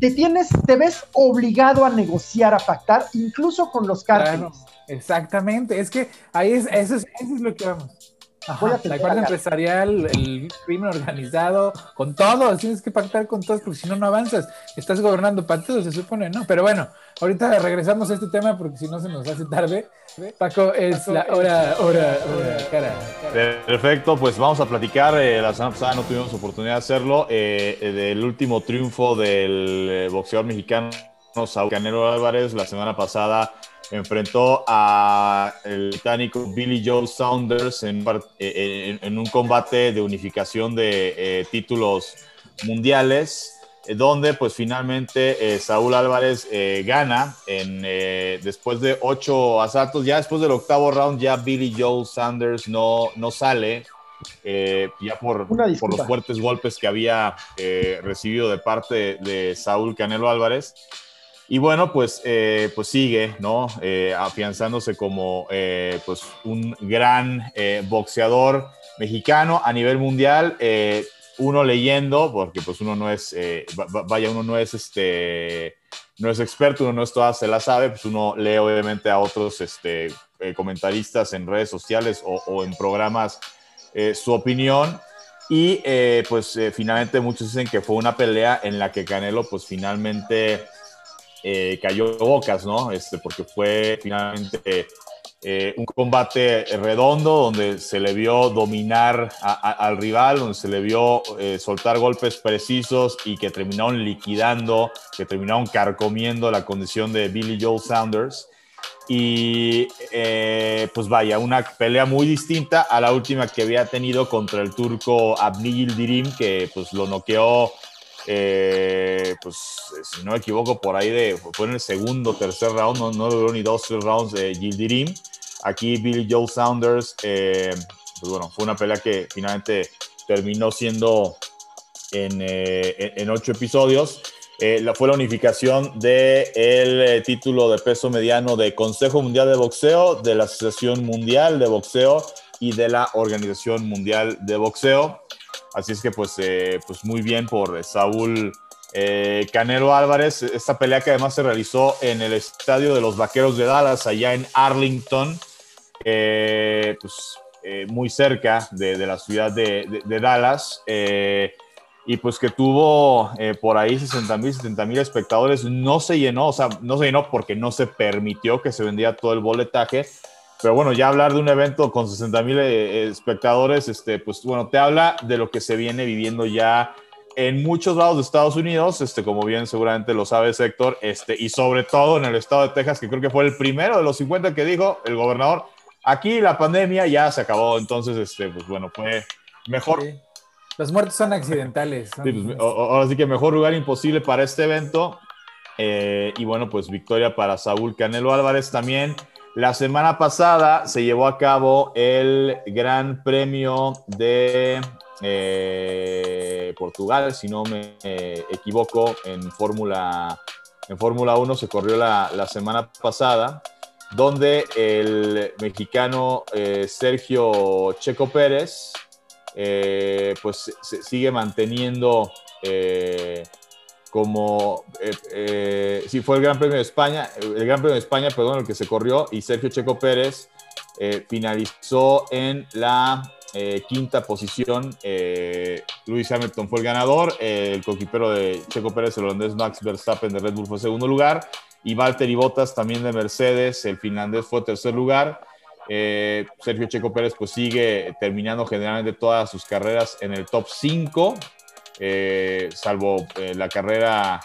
te tienes, te ves obligado a negociar, a pactar, incluso con los cárteles. Exactamente, es que ahí es, eso es, eso es lo que vamos el acuerdo empresarial, el crimen organizado, con todos, tienes que pactar con todos porque si no, no avanzas. Estás gobernando para todos, se supone, ¿no? Pero bueno, ahorita regresamos a este tema porque si no se nos hace tarde. Paco, es la hora, hora, hora, cara, Perfecto, pues vamos a platicar. Eh, la semana pasada no tuvimos oportunidad de hacerlo. Eh, del último triunfo del eh, boxeador mexicano Saúl Canelo Álvarez la semana pasada enfrentó a el británico Billy Joe Saunders en, un combate de unificación de eh, títulos mundiales, eh, donde pues finalmente eh, Saúl Álvarez gana en, después de ocho asaltos, ya después del octavo round ya Billy Joe Saunders no, no sale. ya por, por, los fuertes golpes que había recibido de parte de Saúl Canelo Álvarez. Y bueno, pues, eh, pues sigue, ¿no? Eh, afianzándose como eh, pues un gran boxeador mexicano a nivel mundial. uno leyendo, porque pues uno no es, vaya, uno no es este, no es experto, uno no es toda se la sabe, pues uno lee obviamente a otros este, comentaristas en redes sociales o, o en programas su opinión. Y pues finalmente muchos dicen que fue una pelea en la que Canelo pues finalmente eh, cayó bocas, ¿no? Este, porque fue finalmente eh, un combate redondo donde se le vio dominar al rival, donde se le vio eh, soltar golpes precisos y que terminaron liquidando, que terminaron carcomiendo la condición de Billy Joe Saunders. Y eh, pues vaya, una pelea muy distinta a la última que había tenido contra el turco Abni Dirim, que pues lo noqueó, pues si no me equivoco, por ahí de, fue en el segundo tercer round, no, no logró ni dos, tres rounds de Gildirim. Aquí Billy Joe Saunders, eh, pues bueno, fue una pelea que finalmente terminó siendo en, eh, en ocho episodios. Eh, la, fue la unificación del el título de peso mediano de Consejo Mundial de Boxeo, de la Asociación Mundial de Boxeo y de la Organización Mundial de Boxeo. Así es que pues, pues muy bien por Saúl Canelo Álvarez. Esta pelea que además se realizó en el estadio de los Vaqueros de Dallas, allá en Arlington. Eh, pues, eh, muy cerca de, la ciudad de, Dallas, eh, y pues que tuvo por ahí 60 mil, 70 mil espectadores, no se llenó, o sea, no se llenó porque no se permitió que se vendiera todo el boletaje, pero bueno, ya hablar de un evento con 60 mil espectadores, este, pues bueno, te habla de lo que se viene viviendo ya en muchos lados de Estados Unidos, este, como bien seguramente lo sabe Héctor, este, y sobre todo en el estado de Texas, que creo que fue el primero de los 50 que dijo el gobernador, Aquí la pandemia ya se acabó, entonces, este, pues bueno, fue mejor. Los muertos son accidentales. Sí, pues, ahora sí que mejor lugar imposible para este evento. Eh, y bueno, pues victoria para Saúl Canelo Álvarez también. La semana pasada se llevó a cabo el Gran Premio de eh, Portugal, si no me equivoco, en Fórmula en Fórmula 1 se corrió la, la semana pasada donde el mexicano eh, Sergio Checo Pérez eh, pues sigue manteniendo eh, como si fue el Gran Premio de España, el Gran Premio de España, perdón, el que se corrió y Sergio Checo Pérez finalizó en la quinta posición. Luis Hamilton fue el ganador, el coquipero de Checo Pérez, el holandés Max Verstappen de Red Bull fue segundo lugar y Valtteri Bottas también de Mercedes, el finlandés fue tercer lugar. Eh, Sergio Checo Pérez pues sigue terminando generalmente todas sus carreras en el top 5, eh, salvo eh, la carrera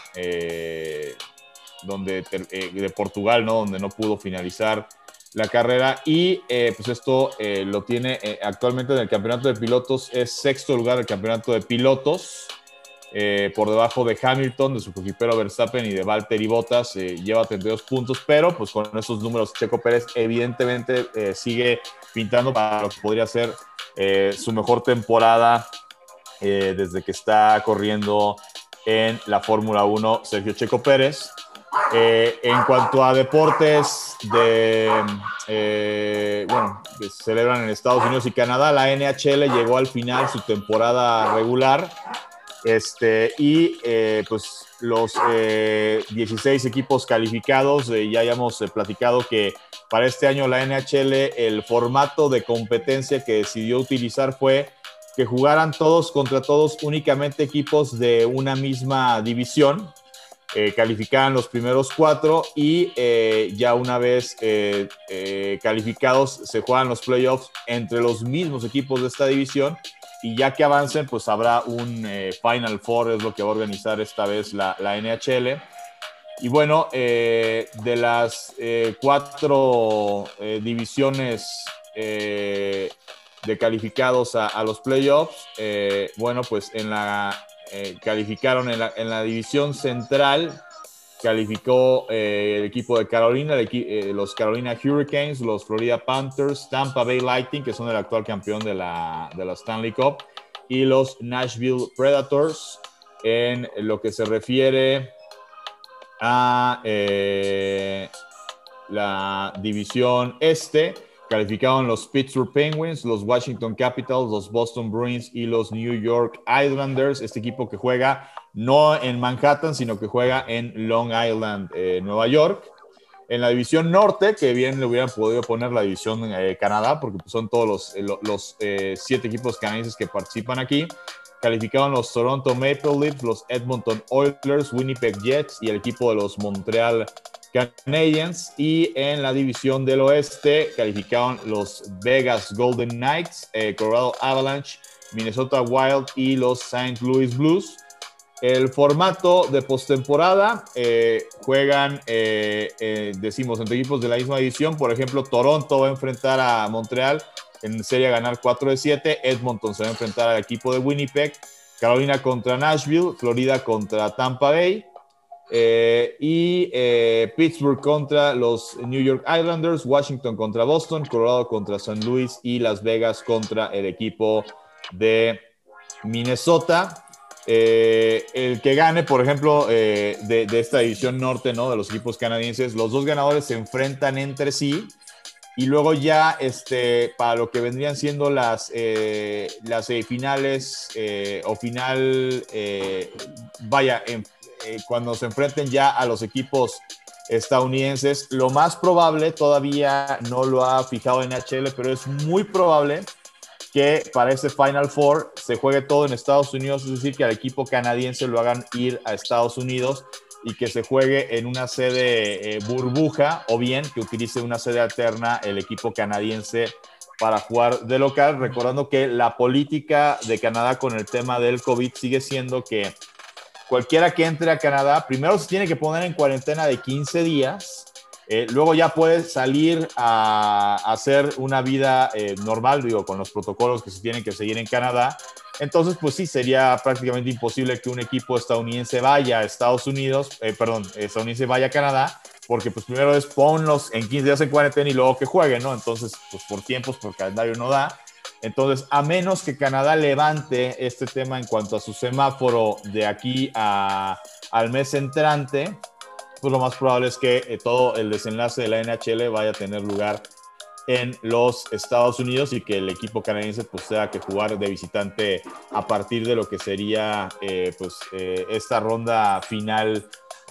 donde, de Portugal, ¿no? donde no pudo finalizar la carrera y pues esto lo tiene actualmente en el campeonato de pilotos, es sexto lugar el campeonato de pilotos. Eh, por debajo de Hamilton, de su coquipero Verstappen y de Valtteri Bottas, eh, lleva 32 puntos, pero pues con esos números Checo Pérez evidentemente eh, sigue pintando para lo que podría ser su mejor temporada desde que está corriendo en la Fórmula 1 Sergio Checo Pérez. en cuanto a deportes de, bueno, que se celebran en Estados Unidos y Canadá, la NHL llegó al final su temporada regular este, y eh, pues los 16 eh, equipos calificados, eh, ya hayamos platicado que para este año la NHL el formato de competencia que decidió utilizar fue que jugaran todos contra todos únicamente equipos de una misma división, calificaban los primeros cuatro y ya una vez calificados se juegan los playoffs entre los mismos equipos de esta división y ya que avancen, pues habrá un eh, Final Four, es lo que va a organizar esta vez la, NHL. Y bueno, eh, de las eh, cuatro divisiones de calificados a, los playoffs, bueno, pues en la, calificaron en la, división central calificó eh, el equipo de Carolina, eh, los Carolina Hurricanes, los Florida Panthers, Tampa Bay Lightning, que son el actual campeón de la, de la Stanley Cup, y los Nashville Predators. En lo que se refiere a eh, la división este, calificaron los Pittsburgh Penguins, los Washington Capitals, los Boston Bruins y los New York Islanders. Este equipo que juega no en Manhattan, sino que juega en Long Island, eh, Nueva York. En la división norte, que bien le hubieran podido poner la división eh, Canadá, porque son todos los, eh, los siete equipos canadienses que participan aquí. calificaron los Toronto Maple Leafs, los Edmonton Oilers, Winnipeg Jets y el equipo de los Montreal Canadiens. Y en la división del oeste calificaron los Vegas Golden Knights, eh, Colorado Avalanche, Minnesota Wild y los St. Louis Blues. El formato de postemporada eh, juegan, eh, decimos, entre equipos de la misma división. Por ejemplo, Toronto va a enfrentar a Montreal en serie a ganar 4 de 7. Edmonton se va a enfrentar al equipo de Winnipeg. Carolina contra Nashville. Florida contra Tampa Bay. Eh, y eh, Pittsburgh contra los New York Islanders, Washington contra Boston, Colorado contra San Luis y Las Vegas contra el equipo de Minnesota. Eh, el que gane, por ejemplo, de, esta división norte, ¿no? De los equipos canadienses, los dos ganadores se enfrentan entre sí y luego ya, este, para lo que vendrían siendo las, las semifinales o final, vaya, en eh, cuando se enfrenten ya a los equipos estadounidenses. Lo más probable, todavía no lo ha fijado NHL, pero es muy probable que para ese Final Four se juegue todo en Estados Unidos, es decir, que al equipo canadiense lo hagan ir a Estados Unidos y que se juegue en una sede eh, burbuja o bien que utilice una sede alterna el equipo canadiense para jugar de local, recordando que la política de Canadá con el tema del COVID sigue siendo que cualquiera que entre a Canadá, primero se tiene que poner en cuarentena de 15 días, eh, luego ya puede salir a, hacer una vida eh, normal, digo, con los protocolos que se tienen que seguir en Canadá. Entonces, pues sí, sería prácticamente imposible que un equipo estadounidense vaya a Estados Unidos, eh, perdón, estadounidense vaya a Canadá, porque pues primero es ponlos en 15 días en cuarentena y luego que jueguen, ¿no? Entonces, pues por tiempos, por calendario no da. Entonces, a menos que Canadá levante este tema en cuanto a su semáforo de aquí al mes entrante, pues lo más probable es que eh, todo el desenlace de la NHL vaya a tener lugar en los Estados Unidos y que el equipo canadiense pues tenga que jugar de visitante a partir de lo que sería eh, pues eh, esta ronda final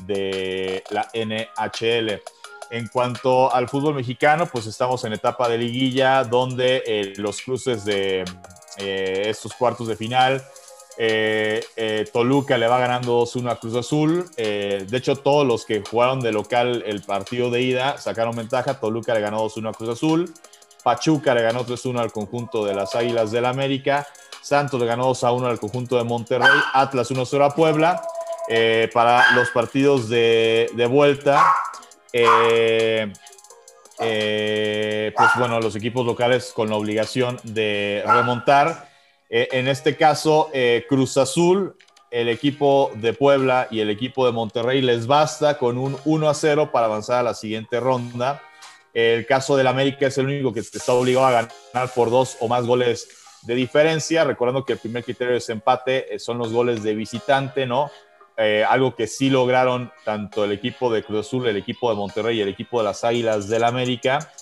de la NHL. En cuanto al fútbol mexicano, pues estamos en etapa de liguilla donde eh, los cruces de eh, estos cuartos de final, eh, Toluca le va ganando 2-1 a Cruz Azul. de hecho, todos los que jugaron de local el partido de ida sacaron ventaja. Toluca le ganó 2-1 a Cruz Azul. Pachuca le ganó 3-1 al conjunto de las Águilas del América. Santos le ganó 2-1 al conjunto de Monterrey. Atlas 1-0 a Puebla. para los partidos de, de vuelta, eh, eh, pues bueno, los equipos locales con la obligación de remontar. Eh, en este caso, Cruz Azul, el equipo de Puebla y el equipo de Monterrey les basta con un 1 a 0 para avanzar a la siguiente ronda. El caso del América es el único que está obligado a ganar por dos o más goles de diferencia, recordando que el primer criterio de empate son los goles de visitante, ¿no? Eh, algo que sí lograron tanto el equipo de Cruz Azul, el equipo de Monterrey y el equipo de las Águilas del América.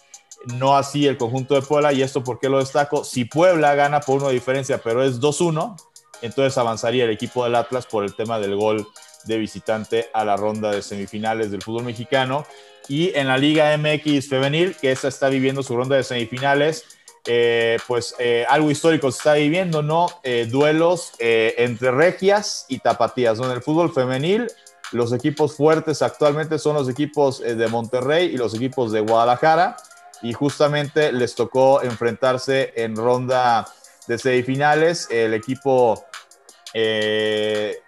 No así el conjunto de Puebla, y esto por qué lo destaco. Si Puebla gana por de diferencia, pero es 2-1, entonces avanzaría el equipo del Atlas por el tema del gol de visitante a la ronda de semifinales del fútbol mexicano. Y en la Liga MX Femenil, que esta está viviendo su ronda de semifinales, eh, pues eh, algo histórico se está viviendo, ¿no? Eh, duelos entre regias y tapatías. En el fútbol femenil, los equipos fuertes actualmente son los equipos de Monterrey y los equipos de Guadalajara, y justamente les tocó enfrentarse en ronda de semifinales. El equipo de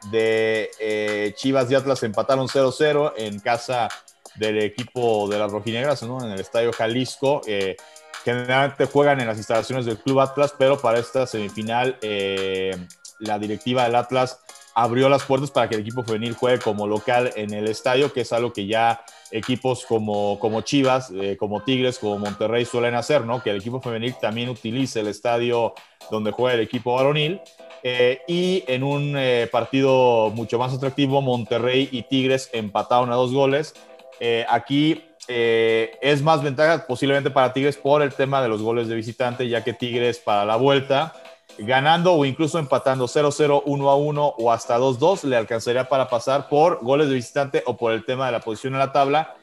Chivas y Atlas empataron 0-0 en casa del equipo de las rojinegras, ¿no? En el Estadio Jalisco. Generalmente juegan en las instalaciones del Club Atlas, pero para esta semifinal eh, la directiva del Atlas abrió las puertas para que el equipo femenil juegue como local en el estadio, que es algo que ya equipos como, como Chivas, eh, como Tigres, como Monterrey suelen hacer, ¿no? Que el equipo femenil también utilice el estadio donde juega el equipo varonil. Eh, y en un partido mucho más atractivo, Monterrey y Tigres empataron a dos goles. aquí eh, es más ventaja posiblemente para Tigres por el tema de los goles de visitante, ya que Tigres para la vuelta, ganando o incluso empatando 0-0, 1-1 o hasta 2-2, le alcanzaría para pasar por goles de visitante o por el tema de la posición en la tabla.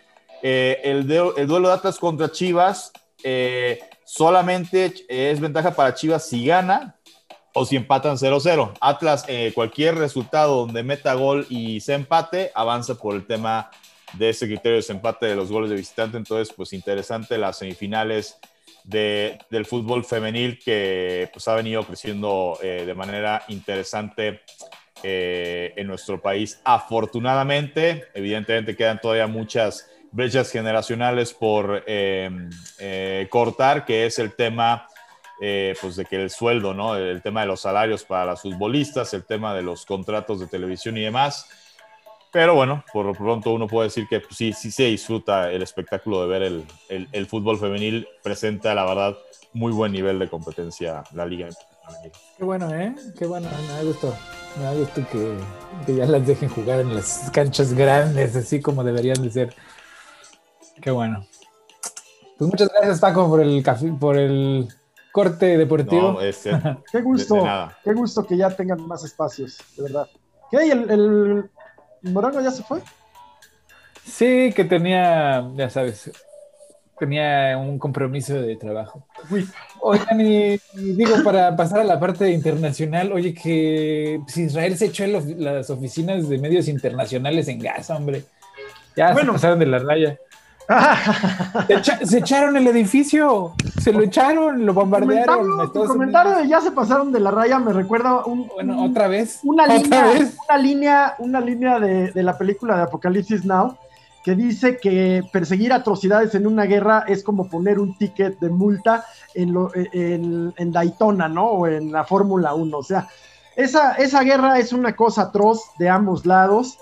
Eh, el, el, duelo de Atlas contra Chivas eh, solamente es ventaja para Chivas si gana o si empatan 0-0. Atlas, cualquier resultado donde meta gol y se empate, avanza por el tema de ese criterio de desempate de los goles de visitante. Entonces, pues interesante las semifinales del fútbol femenil que pues, ha venido creciendo eh, de manera interesante eh, en nuestro país. Afortunadamente, evidentemente quedan todavía muchas brechas generacionales por cortar, que es el tema eh, pues de que el sueldo, ¿no? El tema de los salarios para los futbolistas, el tema de los contratos de televisión y demás. Pero bueno, por lo pronto uno puede decir que pues, sí, sí se disfruta el espectáculo de ver el, el, fútbol femenil. Presenta, la verdad, muy buen nivel de competencia la liga Qué bueno, ¿eh? Qué bueno, me da gusto. Me da gusto que, que ya las dejen jugar en las canchas grandes, así como deberían de ser. Qué bueno. Pues muchas gracias, Paco, por el café, por el corte deportivo. qué gusto, qué gusto que ya tengan más espacios, de verdad. ¿Qué? ¿El, el Morango ya se fue? Sí, que tenía, ya sabes, tenía un compromiso de trabajo. Oigan, y, digo, para pasar a la parte internacional, oye, que si Israel se echó las oficinas de medios internacionales en Gaza, hombre. Ya se pasaron de la raya se, echaron el edificio, se lo echaron, lo bombardearon. Tu comentario de ya se pasaron de la raya me recuerda un, bueno, otra vez. Una línea, una línea, una línea de, la película de Apocalipsis Now que dice que perseguir atrocidades en una guerra es como poner un ticket de multa en, en, Daytona, ¿no? O en la Fórmula 1. O sea, esa, esa guerra es una cosa atroz de ambos lados.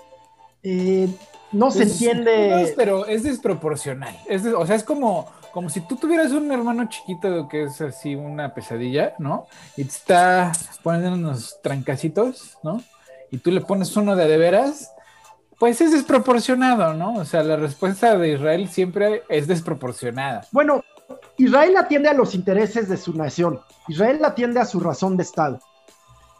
Eh, no se entiende. pero es desproporcional. Es o sea, es como, como si tú tuvieras un hermano chiquito que es así una pesadilla, ¿no? Y te está poniendo unos trancacitos, ¿no? Y tú le pones uno de de veras, pues es desproporcionado, ¿no? O sea, la respuesta de Israel siempre es desproporcionada. Bueno, Israel atiende a los intereses de su nación. Israel atiende a su razón de Estado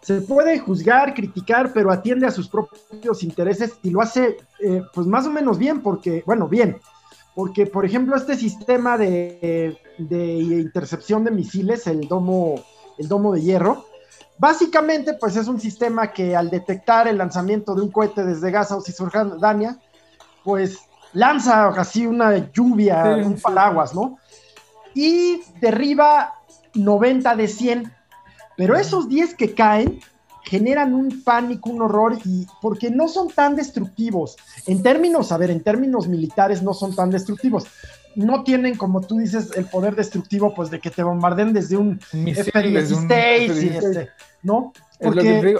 se puede juzgar, criticar, pero atiende a sus propios intereses y lo hace eh, pues más o menos bien, porque, bueno, bien, porque por ejemplo este sistema de, intercepción de misiles, el domo, el domo de hierro, básicamente pues es un sistema que al detectar el lanzamiento de un cohete desde Gaza o Cisjordania, pues lanza así una lluvia, un paraguas, ¿no? Y derriba 90 de 100 pero esos 10 que caen generan un pánico, un horror, y porque no son tan destructivos. En términos, a ver, en términos militares no son tan destructivos. No tienen, como tú dices, el poder destructivo, pues de que te bombarden desde un F-16, este, ¿no? Porque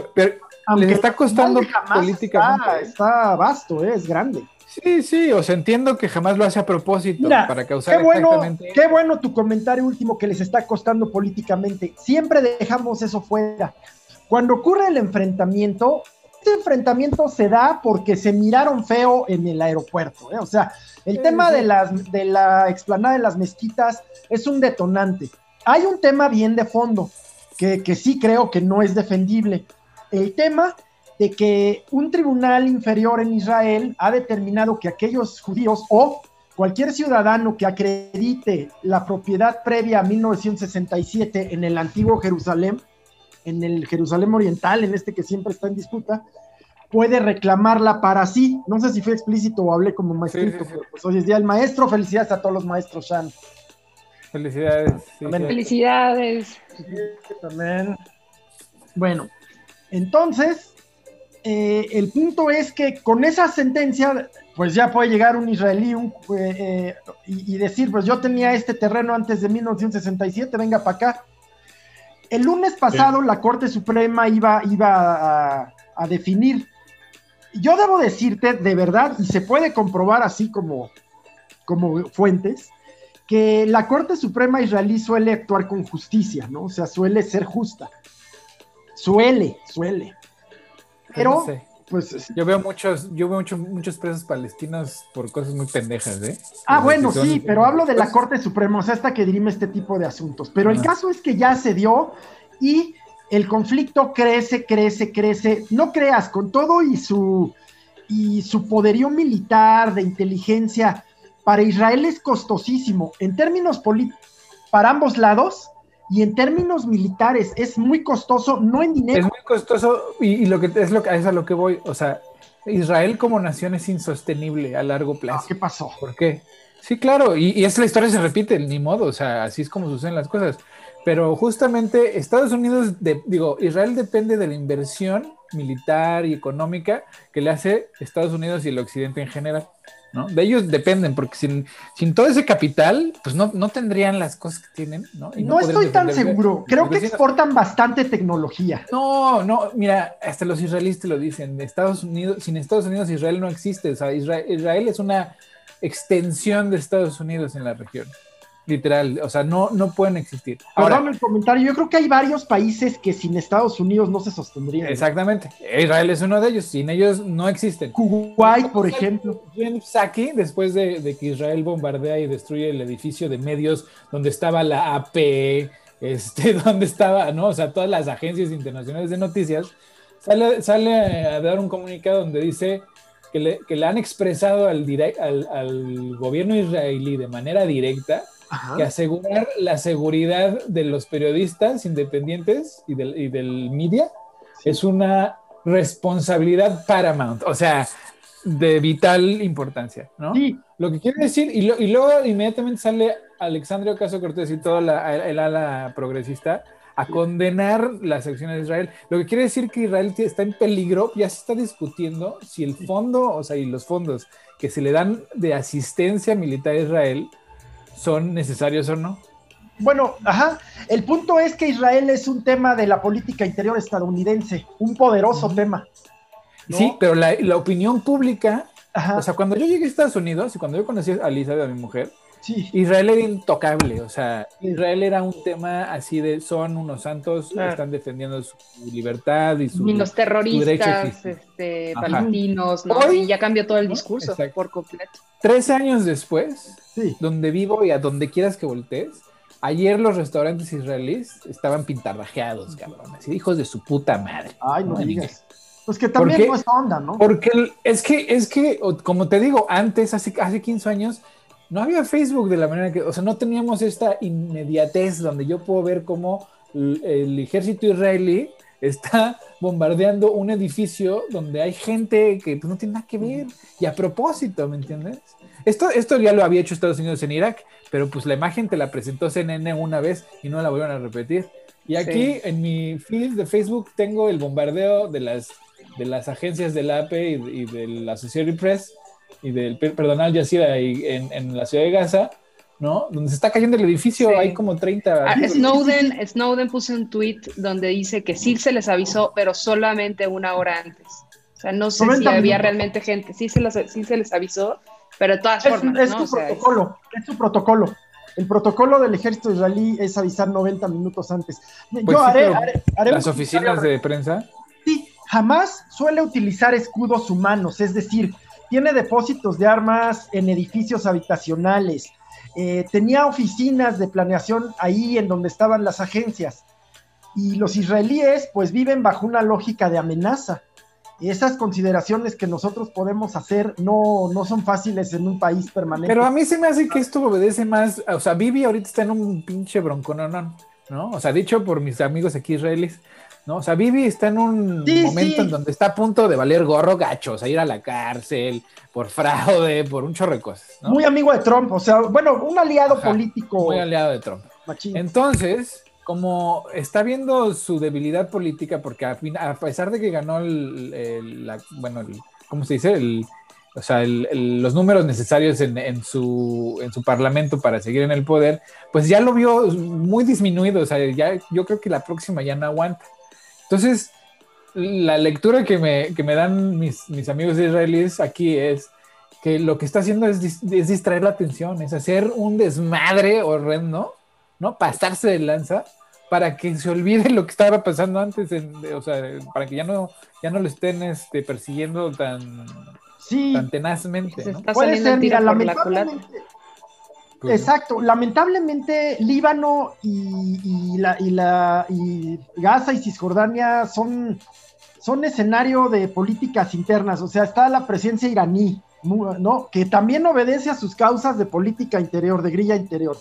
aunque está costando políticamente. Está, está vasto, ¿eh? es grande. Sí, sí, o sea, entiendo que jamás lo hace a propósito para causar qué bueno, Qué bueno tu comentario último que les está costando políticamente. Siempre dejamos eso fuera. Cuando ocurre el enfrentamiento, este enfrentamiento se da porque se miraron feo en el aeropuerto. ¿eh? O sea, el tema De, las, de la explanada de las mezquitas es un detonante. Hay un tema bien de fondo que, que sí creo que no es defendible. El tema de que un tribunal inferior en Israel ha determinado que aquellos judíos o cualquier ciudadano que acredite la propiedad previa a 1967 en el antiguo Jerusalén, en el Jerusalén oriental, en este que siempre está en disputa, puede reclamarla para sí. No sé si fue explícito o hablé como maestrito, pero pues hoy es día del maestro. Felicidades a todos los maestros, Shan. Felicidades. Felicidades. también. Bueno, entonces, eh, el punto es que con esa sentencia, pues ya puede llegar un israelí eh, eh, y, decir, pues yo tenía este terreno antes de 1967, venga para acá. El lunes pasado la Corte Suprema iba, iba a, definir. Yo debo decirte, de verdad, y se puede comprobar así como, como fuentes, que la Corte Suprema israelí suele actuar con justicia, ¿no? O sea, suele ser justa. Suele, suele. Pero, pues. Yo veo muchos, yo veo muchos, muchos presos palestinos por cosas muy pendejas, ¿eh? Ah, bueno, sí, pero hablo de la Corte Suprema, o sea, esta que dirime este tipo de asuntos. Pero el caso es que ya se dio y el conflicto crece, crece, crece. No creas, con todo y su y su poderío militar, de inteligencia, para Israel es costosísimo. En términos políticos, para ambos lados, y en términos militares es muy costoso, no en dinero. Es muy costoso y, lo que es lo que es a lo que voy, o sea, Israel como nación es insostenible a largo ah, plazo. ¿Qué pasó? ¿Por qué? Sí, claro, y, y es la historia se repite, ni modo, o sea, así es como suceden las cosas. Pero justamente Estados Unidos, digo, Israel depende de la inversión militar y económica que le hace Estados Unidos y el occidente en general. ¿No? De ellos dependen, porque sin, sin todo ese capital, pues no, no tendrían las cosas que tienen, ¿no? no, estoy tan seguro. Creo que exportan bastante tecnología. No, no, mira, hasta los israelíes te lo dicen. Estados Unidos, sin Estados Unidos, Israel no existe. O sea, Israel es una extensión de Estados Unidos en la región literal, o sea, no, no pueden existir. Ahora, Perdón el comentario, yo creo que hay varios países que sin Estados Unidos no se sostendrían. Exactamente, Israel es uno de ellos, sin ellos no existen. Kuwait, por ejemplo. Saki, después de, que Israel bombardea y destruye el edificio de medios donde estaba la AP, este, donde estaba, ¿no? O sea, todas las agencias internacionales de noticias, sale, sale a dar un comunicado donde dice que le, que le han expresado al, al, al gobierno israelí de manera directa que asegurar la seguridad de los periodistas independientes y del, y del media es una responsabilidad paramount, o sea, de vital importancia, ¿no? Sí. Lo que quiere decir, y, y luego inmediatamente sale Alexandria Ocasio Cortés y toda la, el ala progresista a condenar las acciones de Israel. Lo que quiere decir que Israel está en peligro, ya se está discutiendo si el fondo, o sea, y los fondos que se le dan de asistencia militar a Israel son necesarios o no. Bueno, ajá. El punto es que Israel es un tema de la política interior estadounidense, un poderoso tema. Sí, pero la, opinión pública, o sea, cuando yo llegué a Estados Unidos y cuando yo conocí a Lisa, a mi mujer, Israel era intocable, o sea, Israel era un tema así de son unos santos, están defendiendo su libertad y su y los terroristas este, palestinos, ¿no? y ya cambió todo el discurso por completo. Tres años después, donde vivo y a donde quieras que voltees, ayer los restaurantes israelíes estaban pintarrajeados, cabrones, y hijos de su puta madre. Ay, no, digas. Pues que también no es onda, ¿no? Porque es que, es que, como te digo, antes, hace, hace 15 años, no había Facebook de la manera que, o sea, no teníamos esta inmediatez donde yo puedo ver cómo el, ejército israelí está bombardeando un edificio donde hay gente que pues, no tiene nada que ver y a propósito, ¿me entiendes? Esto, esto ya lo había hecho Estados Unidos en Irak, pero pues la imagen te la presentó CNN una vez y no la volvieron a repetir. Y aquí en mi feed de Facebook tengo el bombardeo de las, de las agencias de la AP y, y de la Associated Press y del, perdón, Al Jazeera en, en la ciudad de Gaza, ¿no? Donde se está cayendo el edificio, hay como 30. Ah, Snowden, Snowden puso un tweet donde dice que sí se les avisó, pero solamente una hora antes. O sea, no sé si había realmente gente. Sí se, sí se les avisó, pero de todas formas. Es su protocolo, es su protocolo. El protocolo del ejército israelí es avisar 90 minutos antes. Yo pues haré, Las oficinas de prensa. Sí, jamás suele utilizar escudos humanos, es decir, tiene depósitos de armas en edificios habitacionales, eh, tenía oficinas de planeación ahí en donde estaban las agencias. Y los israelíes pues viven bajo una lógica de amenaza. Esas consideraciones que nosotros podemos hacer no, no son fáciles en un país permanente. Pero a mí se me hace que esto obedece más, o sea, Vivi ahorita está en un pinche broncononón, ¿no? O sea, dicho por mis amigos aquí israelíes, ¿no? O sea, Vivi está en un momento en donde está a punto de valer gorro gacho, o sea, ir a la cárcel por fraude, por un chorro de cosas. ¿no? Muy amigo de Trump, o sea, bueno, un aliado político. Muy aliado de Trump. Entonces, como está viendo su debilidad política, porque a, pesar de que ganó el, bueno, ¿cómo se dice? El, o sea, los números necesarios en, su, en su parlamento para seguir en el poder, pues ya lo vio muy disminuido, o sea, ya, yo creo que la próxima ya no aguanta. Entonces, la lectura que me, que me dan mis, mis, amigos israelíes aquí es que lo que está haciendo es, distraer la atención, es hacer un desmadre horrendo, ¿no? Pasarse de lanza para que se olvide lo que estaba pasando antes, o sea, para que ya no, ya no lo estén este, persiguiendo tan, tan tenazmente. ¿no? Puede ser, mira, lamentablemente, Exacto, lamentablemente Líbano y, Gaza y Cisjordania son, escenario de políticas internas, o sea, está la presencia iraní, que también obedece a sus causas de política interior, de grilla interior.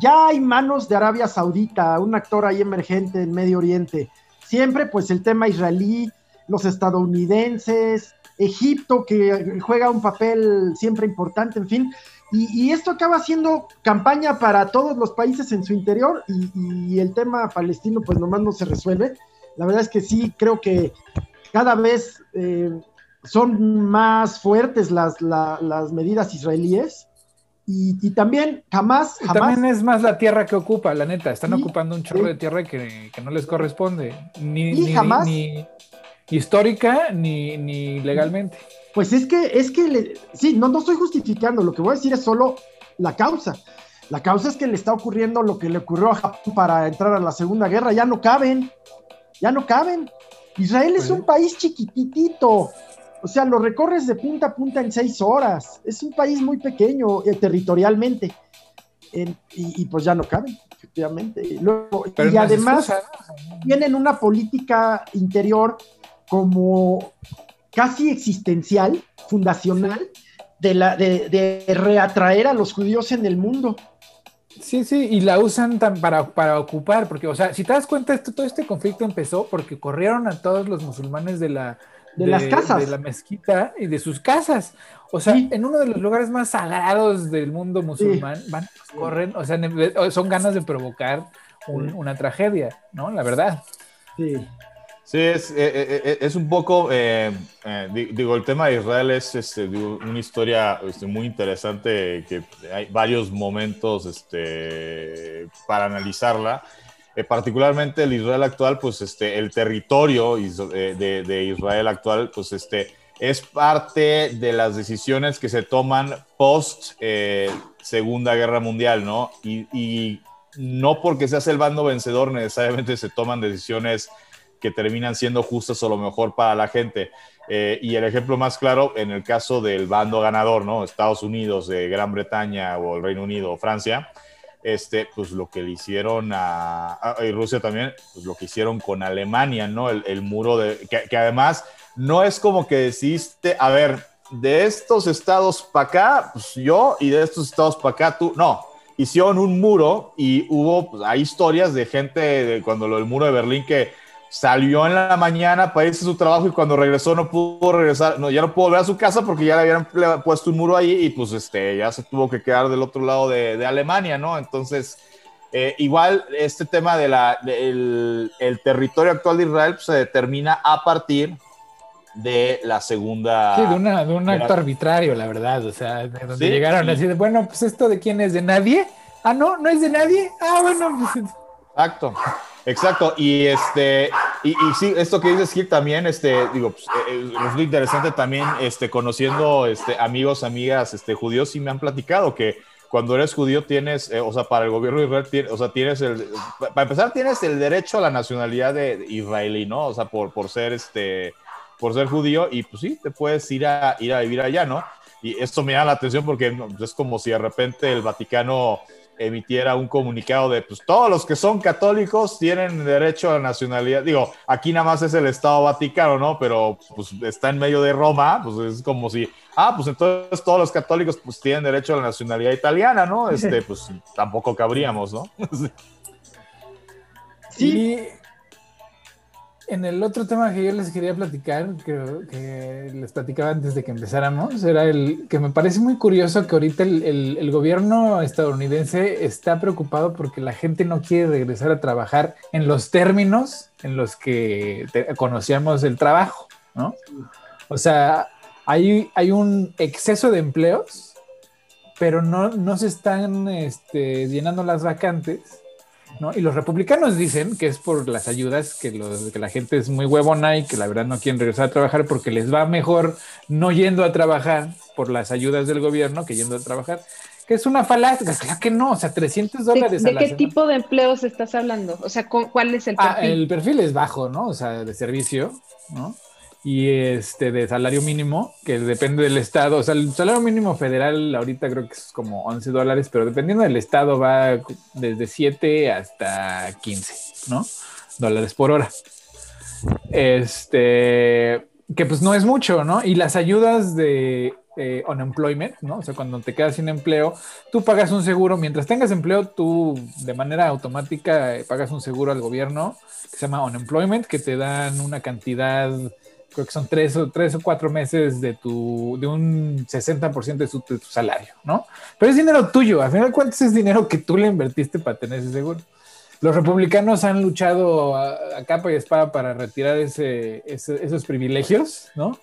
ya hay manos de Arabia Saudita, un actor ahí emergente en Medio Oriente. Siempre, pues el tema israelí, los estadounidenses, Egipto, que juega un papel siempre importante, en fin. Y, esto acaba siendo campaña para todos los países en su interior y, el tema palestino pues nomás no se resuelve. La verdad es que sí, creo que cada vez eh, son más fuertes las, las medidas israelíes y, también jamás, También es más la tierra que ocupa, la neta. Están ocupando un chorro de tierra que, no les corresponde. Ni, ni, jamás. Ni, histórica ni, ni legalmente. Pues es que, es que, sí, no, no estoy justificando. Lo que voy a decir es solo la causa. La causa es que le está ocurriendo lo que le ocurrió a Japón para entrar a la Segunda Guerra. Ya no caben. Ya no caben. Israel es pues un país chiquititito. O sea, lo recorres de punta a punta en seis horas. Es un país muy pequeño eh, territorialmente. y, pues ya no cabe, efectivamente. y además tienen una política interior como casi existencial, fundacional, de, la, de, reatraer a los judíos en el mundo. Sí, sí, y la usan tan para, para, ocupar, porque, o sea, si te das cuenta, todo este conflicto empezó porque corrieron a todos los musulmanes de la, de, las casas. De la mezquita y de sus casas. O sea, en uno de los lugares más sagrados del mundo musulmán, van, corren, o sea, son ganas de provocar una tragedia, ¿no? La verdad. Sí. Sí, es, eh, eh, eh, es un poco, digo, el tema de Israel es este, una historia este, muy interesante que hay varios momentos este, para analizarla. Eh, particularmente el Israel actual, pues este, el territorio eh, de, Israel actual, pues este, es parte de las decisiones que se toman post eh, Segunda Guerra Mundial, ¿no? Y, no porque seas el bando vencedor necesariamente se toman decisiones que terminan siendo justas o lo mejor para la gente. y el ejemplo más claro en el caso del bando ganador, ¿no? Estados Unidos, Gran Bretaña o el Reino Unido o Francia, este, pues lo que le hicieron a, y Rusia también, pues lo que hicieron con Alemania, ¿no? El, muro de, que, además no es como que deciste, a ver, de estos estados para acá, pues yo, y de estos estados para acá, tú, no, hicieron un muro y hubo, pues, hay historias de gente de cuando lo del muro de Berlín que salió en la mañana para irse a su trabajo y cuando regresó no pudo regresar, no, ya no pudo volver a su casa porque ya le habían puesto un muro ahí y pues este, ya se tuvo que quedar del otro lado de, de Alemania, ¿no? Entonces, eh, igual este tema de la, el, territorio actual de Israel pues, se determina a partir de la segunda... Sí, de, una, de un acto arbitrario, la verdad, o sea, de donde llegaron así de, bueno, pues esto de quién es, de nadie. Ah, no, no es de nadie. Ah, bueno, pues... Exacto. Exacto, y este, y, sí, esto que dices Gil también, este, digo, pues, eh, eh, es muy interesante también, este, conociendo, este, amigos, amigas, este, judíos, sí me han platicado que cuando eres judío tienes, eh, o sea, para el gobierno israelí, o sea, tienes el, para empezar, tienes el derecho a la nacionalidad de, israelí, ¿no? O sea, por, por ser, este, por ser judío, y pues sí, te puedes ir a, ir a vivir allá, ¿no? Y esto me llama la atención porque es como si de repente el Vaticano emitiera un comunicado de, pues todos los que son católicos tienen derecho a la nacionalidad. Digo, aquí nada más es el Estado Vaticano, ¿no? Pero pues está en medio de Roma, pues es como si, ah, pues entonces todos los católicos pues tienen derecho a la nacionalidad italiana, ¿no? Este, pues tampoco cabríamos, ¿no? sí en el otro tema que yo les quería platicar, que, que, les platicaba antes de que empezáramos, era el que me parece muy curioso que ahorita el, gobierno estadounidense está preocupado porque la gente no quiere regresar a trabajar en los términos en los que conocíamos el trabajo, ¿no? O sea, hay, hay un exceso de empleos, pero no, no se están este, llenando las vacantes y los republicanos dicen que es por las ayudas, que, que la gente es muy huevona y que la verdad no quieren regresar a trabajar porque les va mejor no yendo a trabajar por las ayudas del gobierno que yendo a trabajar. Que es una falacia, claro que no, o sea, 300 dólares. ¿De, qué tipo de empleos estás hablando? O sea, ¿cuál es el ah, perfil? el perfil es bajo, ¿no? O sea, de servicio, ¿no? Y este de salario mínimo, que depende del estado. O sea, el salario mínimo federal ahorita creo que es como 11 dólares, pero dependiendo del estado va desde 7 hasta 15, ¿no? Dólares por hora. Este, que pues no es mucho, ¿no? Y las ayudas de eh, unemployment, ¿no? O sea, cuando te quedas sin empleo, tú pagas un seguro, mientras tengas empleo, tú de manera automática eh, pagas un seguro al gobierno que se llama unemployment, que te dan una cantidad, creo que son tres o, tres o cuatro meses de, tu, de un 60% de, de tu salario, ¿no? Pero es dinero tuyo, al final de cuentas es dinero que tú le invertiste para tener ese seguro los republicanos han luchado a, capa y espada para retirar ese, esos privilegios, ¿no?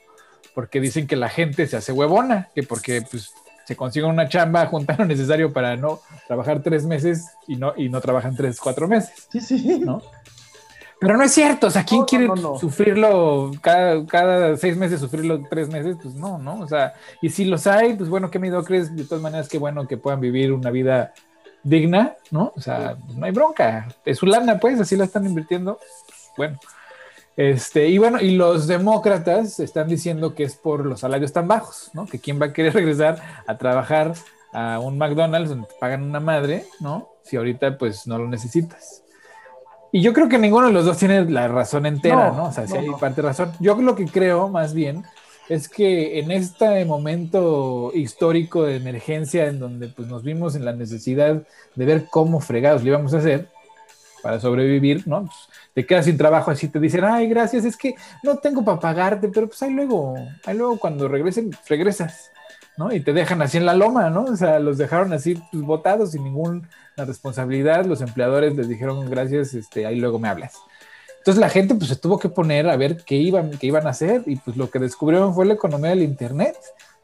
Porque dicen que la gente se hace huevona, que porque pues, se consigue una chamba, juntar lo necesario para no trabajar tres meses y no, y no trabajan tres, cuatro meses. Sí, sí. ¿no? Pero no es cierto, o sea, ¿quién quiere sufrirlo cada, cada, seis meses, sufrirlo tres meses? Pues no, ¿no? O sea, y si los hay, pues bueno, qué crees de todas maneras, qué bueno que puedan vivir una vida digna, ¿no? O sea, no hay bronca. Es su lana, pues, así la están invirtiendo. Bueno. Este, y bueno, y los demócratas están diciendo que es por los salarios tan bajos, ¿no? Que quién va a querer regresar a trabajar a un McDonald's donde te pagan una madre, ¿no? Si ahorita pues no lo necesitas. Y yo creo que ninguno de los dos tiene la razón entera, ¿no? O sea, si hay parte de razón. Yo lo que creo más bien es que en este momento histórico de emergencia en donde pues, nos vimos en la necesidad de ver cómo fregados lo íbamos a hacer para sobrevivir, ¿no? Pues, te quedas sin trabajo así, te dicen, ay, gracias, es que no tengo para pagarte, pero pues ahí luego, ahí luego cuando regresen, regresas, ¿no? Y te dejan así en la loma, ¿no? O sea, los dejaron así pues, botados sin ninguna responsabilidad, los empleadores les dijeron, gracias, este, ahí luego me hablas. Entonces la gente pues se tuvo que poner a ver qué iban, qué iban a hacer y pues lo que descubrieron fue la economía del Internet,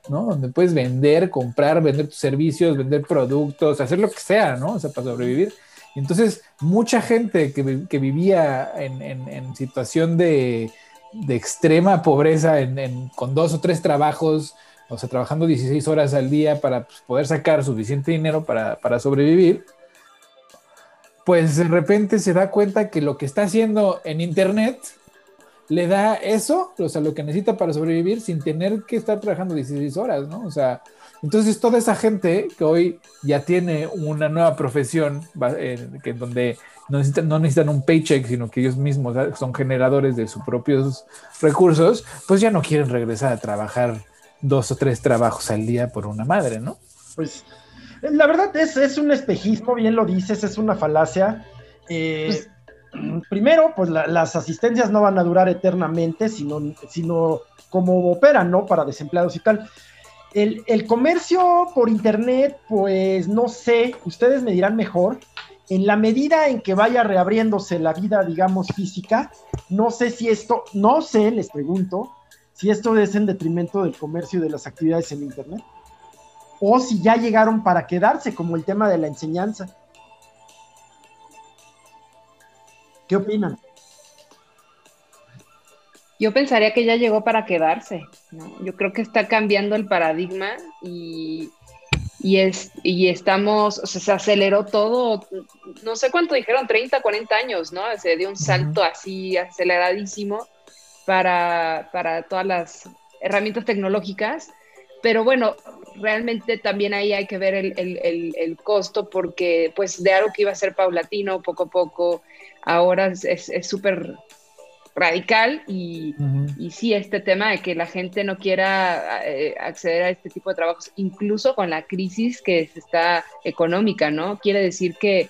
¿no? Donde puedes vender, comprar, vender tus servicios, vender productos, hacer lo que sea, ¿no? O sea, para sobrevivir. Y entonces mucha gente que, que vivía en, en, en, situación de, de extrema pobreza, en, con dos o tres trabajos, o sea, trabajando 16 horas al día para pues, poder sacar suficiente dinero para, para sobrevivir, pues de repente se da cuenta que lo que está haciendo en Internet le da eso, o sea, lo que necesita para sobrevivir sin tener que estar trabajando 16 horas, ¿no? O sea, entonces toda esa gente que hoy ya tiene una nueva profesión, que donde no necesitan un paycheck, sino que ellos mismos son generadores de sus propios recursos, pues ya no quieren regresar a trabajar dos o tres trabajos al día por una madre, ¿no? Pues la verdad es, es un espejismo, bien lo dices, es una falacia. Eh, pues, primero, pues las asistencias no van a durar eternamente, sino, sino como operan, ¿no? Para desempleados y tal. El, el, comercio por internet, pues no sé, ustedes me dirán mejor. En la medida en que vaya reabriéndose la vida, digamos, física, no sé si esto, no sé, les pregunto, si esto es en detrimento del comercio y de las actividades en internet o si ya llegaron para quedarse, como el tema de la enseñanza. ¿Qué opinan? Yo pensaría que ya llegó para quedarse. Yo creo que está cambiando el paradigma y, es, y estamos, o sea, se aceleró todo, no sé cuánto dijeron, 30, 40 años, ¿no? Se dio un salto así aceleradísimo para, para todas las herramientas tecnológicas pero bueno, realmente también ahí hay que ver el, costo porque pues de algo que iba a ser paulatino poco a poco, ahora es súper radical y, sí, este tema de que la gente no quiera eh, acceder a este tipo de trabajos, incluso con la crisis que está económica, ¿no? Quiere decir que,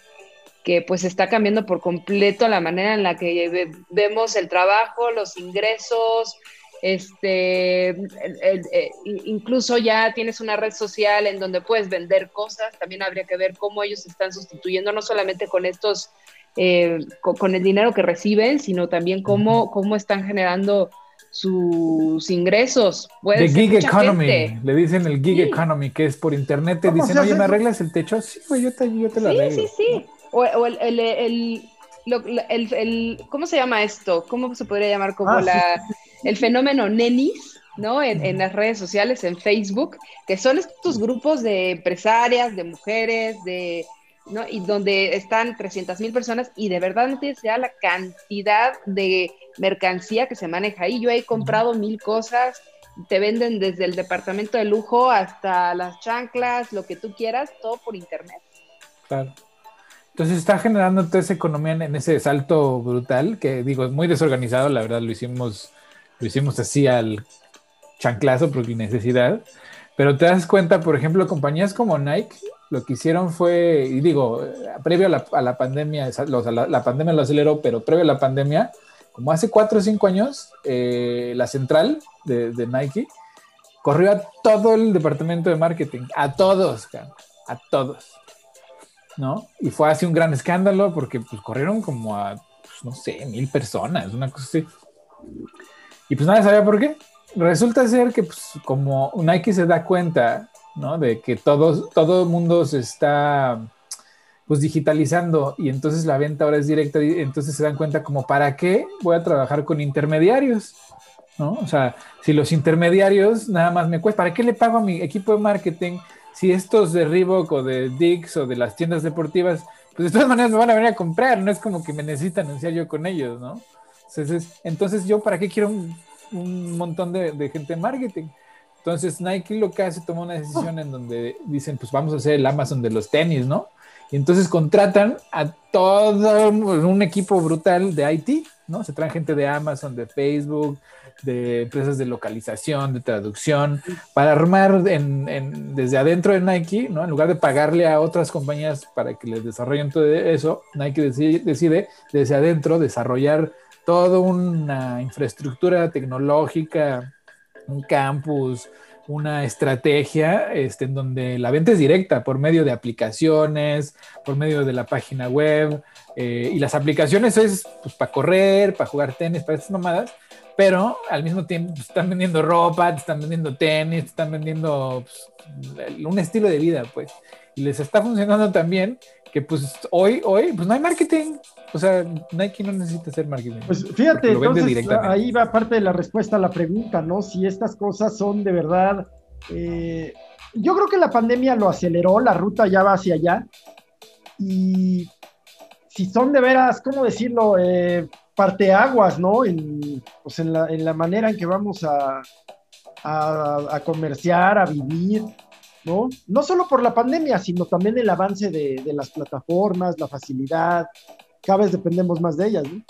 que pues está cambiando por completo la manera en la que vemos el trabajo, los ingresos, este, eh, incluso ya tienes una red social en donde puedes vender cosas, también habría que ver cómo ellos están sustituyendo, no solamente con estos, eh, con, el dinero que reciben, sino también cómo, cómo están generando sus ingresos. The gig economy, le dicen el gig economy, que es por internet, te dicen, oye, ¿me arreglas el techo? Sí, yo te, yo te lo arreglo. Sí, sí, sí. O, el, el, el, ¿cómo se llama esto? ¿Cómo se podría llamar como ah, la el fenómeno nenis, ¿no? En, las redes sociales, en Facebook, que son estos grupos de empresarias, de mujeres, de, ¿no? Y donde están 300 mil personas y de verdad no tienes idea la cantidad de mercancía que se maneja ahí. Yo he comprado mil cosas, te venden desde el departamento de lujo hasta las chanclas, lo que tú quieras, todo por internet. Claro. Entonces está generando toda esa economía en ese salto brutal, que digo, es muy desorganizado, la verdad lo hicimos lo hicimos así al chanclazo por necesidad. Pero te das cuenta, por ejemplo, compañías como Nike, lo que hicieron fue, y digo, previo a la, pandemia, la, pandemia lo aceleró, pero previo a la pandemia, como hace cuatro o cinco años, eh, la central de, Nike corrió a todo el departamento de marketing, a todos, a todos, ¿no? Y fue así un gran escándalo porque pues corrieron como a, pues, no sé, mil personas, una cosa así. Y pues nadie sabía por qué resulta ser que pues, como Nike se da cuenta, ¿no? De que todo, todo el mundo se está pues digitalizando y entonces la venta ahora es directa y entonces se dan cuenta como para qué voy a trabajar con intermediarios, ¿no? O sea, si los intermediarios nada más me cuesta, ¿para qué le pago a mi equipo de marketing si estos de Reebok o de Dix o de las tiendas deportivas, pues de todas maneras me van a venir a comprar, no es como que me necesitan anunciar yo con ellos, ¿no? Entonces, entonces yo para qué quiero un montón de, gente en marketing. Entonces Nike lo que hace, toma una decisión en donde dicen, pues vamos a hacer el Amazon de los tenis, ¿no? Y entonces contratan a todo un equipo brutal de IT, ¿no? Se traen gente de Amazon, de Facebook, de empresas de localización, de traducción, para armar desde adentro de Nike, ¿no? En lugar de pagarle a otras compañías para que les desarrollen todo eso, Nike decide, decide desde adentro desarrollar toda una infraestructura tecnológica, un campus, una estrategia este, en donde la venta es directa por medio de aplicaciones, por medio de la página web, eh, y las aplicaciones es pues, para correr, para jugar tenis, para estas mamadas, pero al mismo tiempo pues, están vendiendo ropa, te están vendiendo tenis, te están vendiendo pues, un estilo de vida, pues. Y les está funcionando también que pues hoy, hoy, pues no hay marketing. O sea, Nike no necesita hacer marketing. Pues fíjate, entonces, ahí va parte de la respuesta a la pregunta, ¿no? Si estas cosas son de verdad... Eh, yo creo que la pandemia lo aceleró, la ruta ya va hacia allá. Y si son de veras, ¿cómo decirlo? Eh, parteaguas, ¿no? En, pues en, la, en la manera en que vamos a, a, a comerciar, a vivir. ¿no? No solo por la pandemia, sino también el avance de, las plataformas, la facilidad, cada vez dependemos más de ellas, ¿no?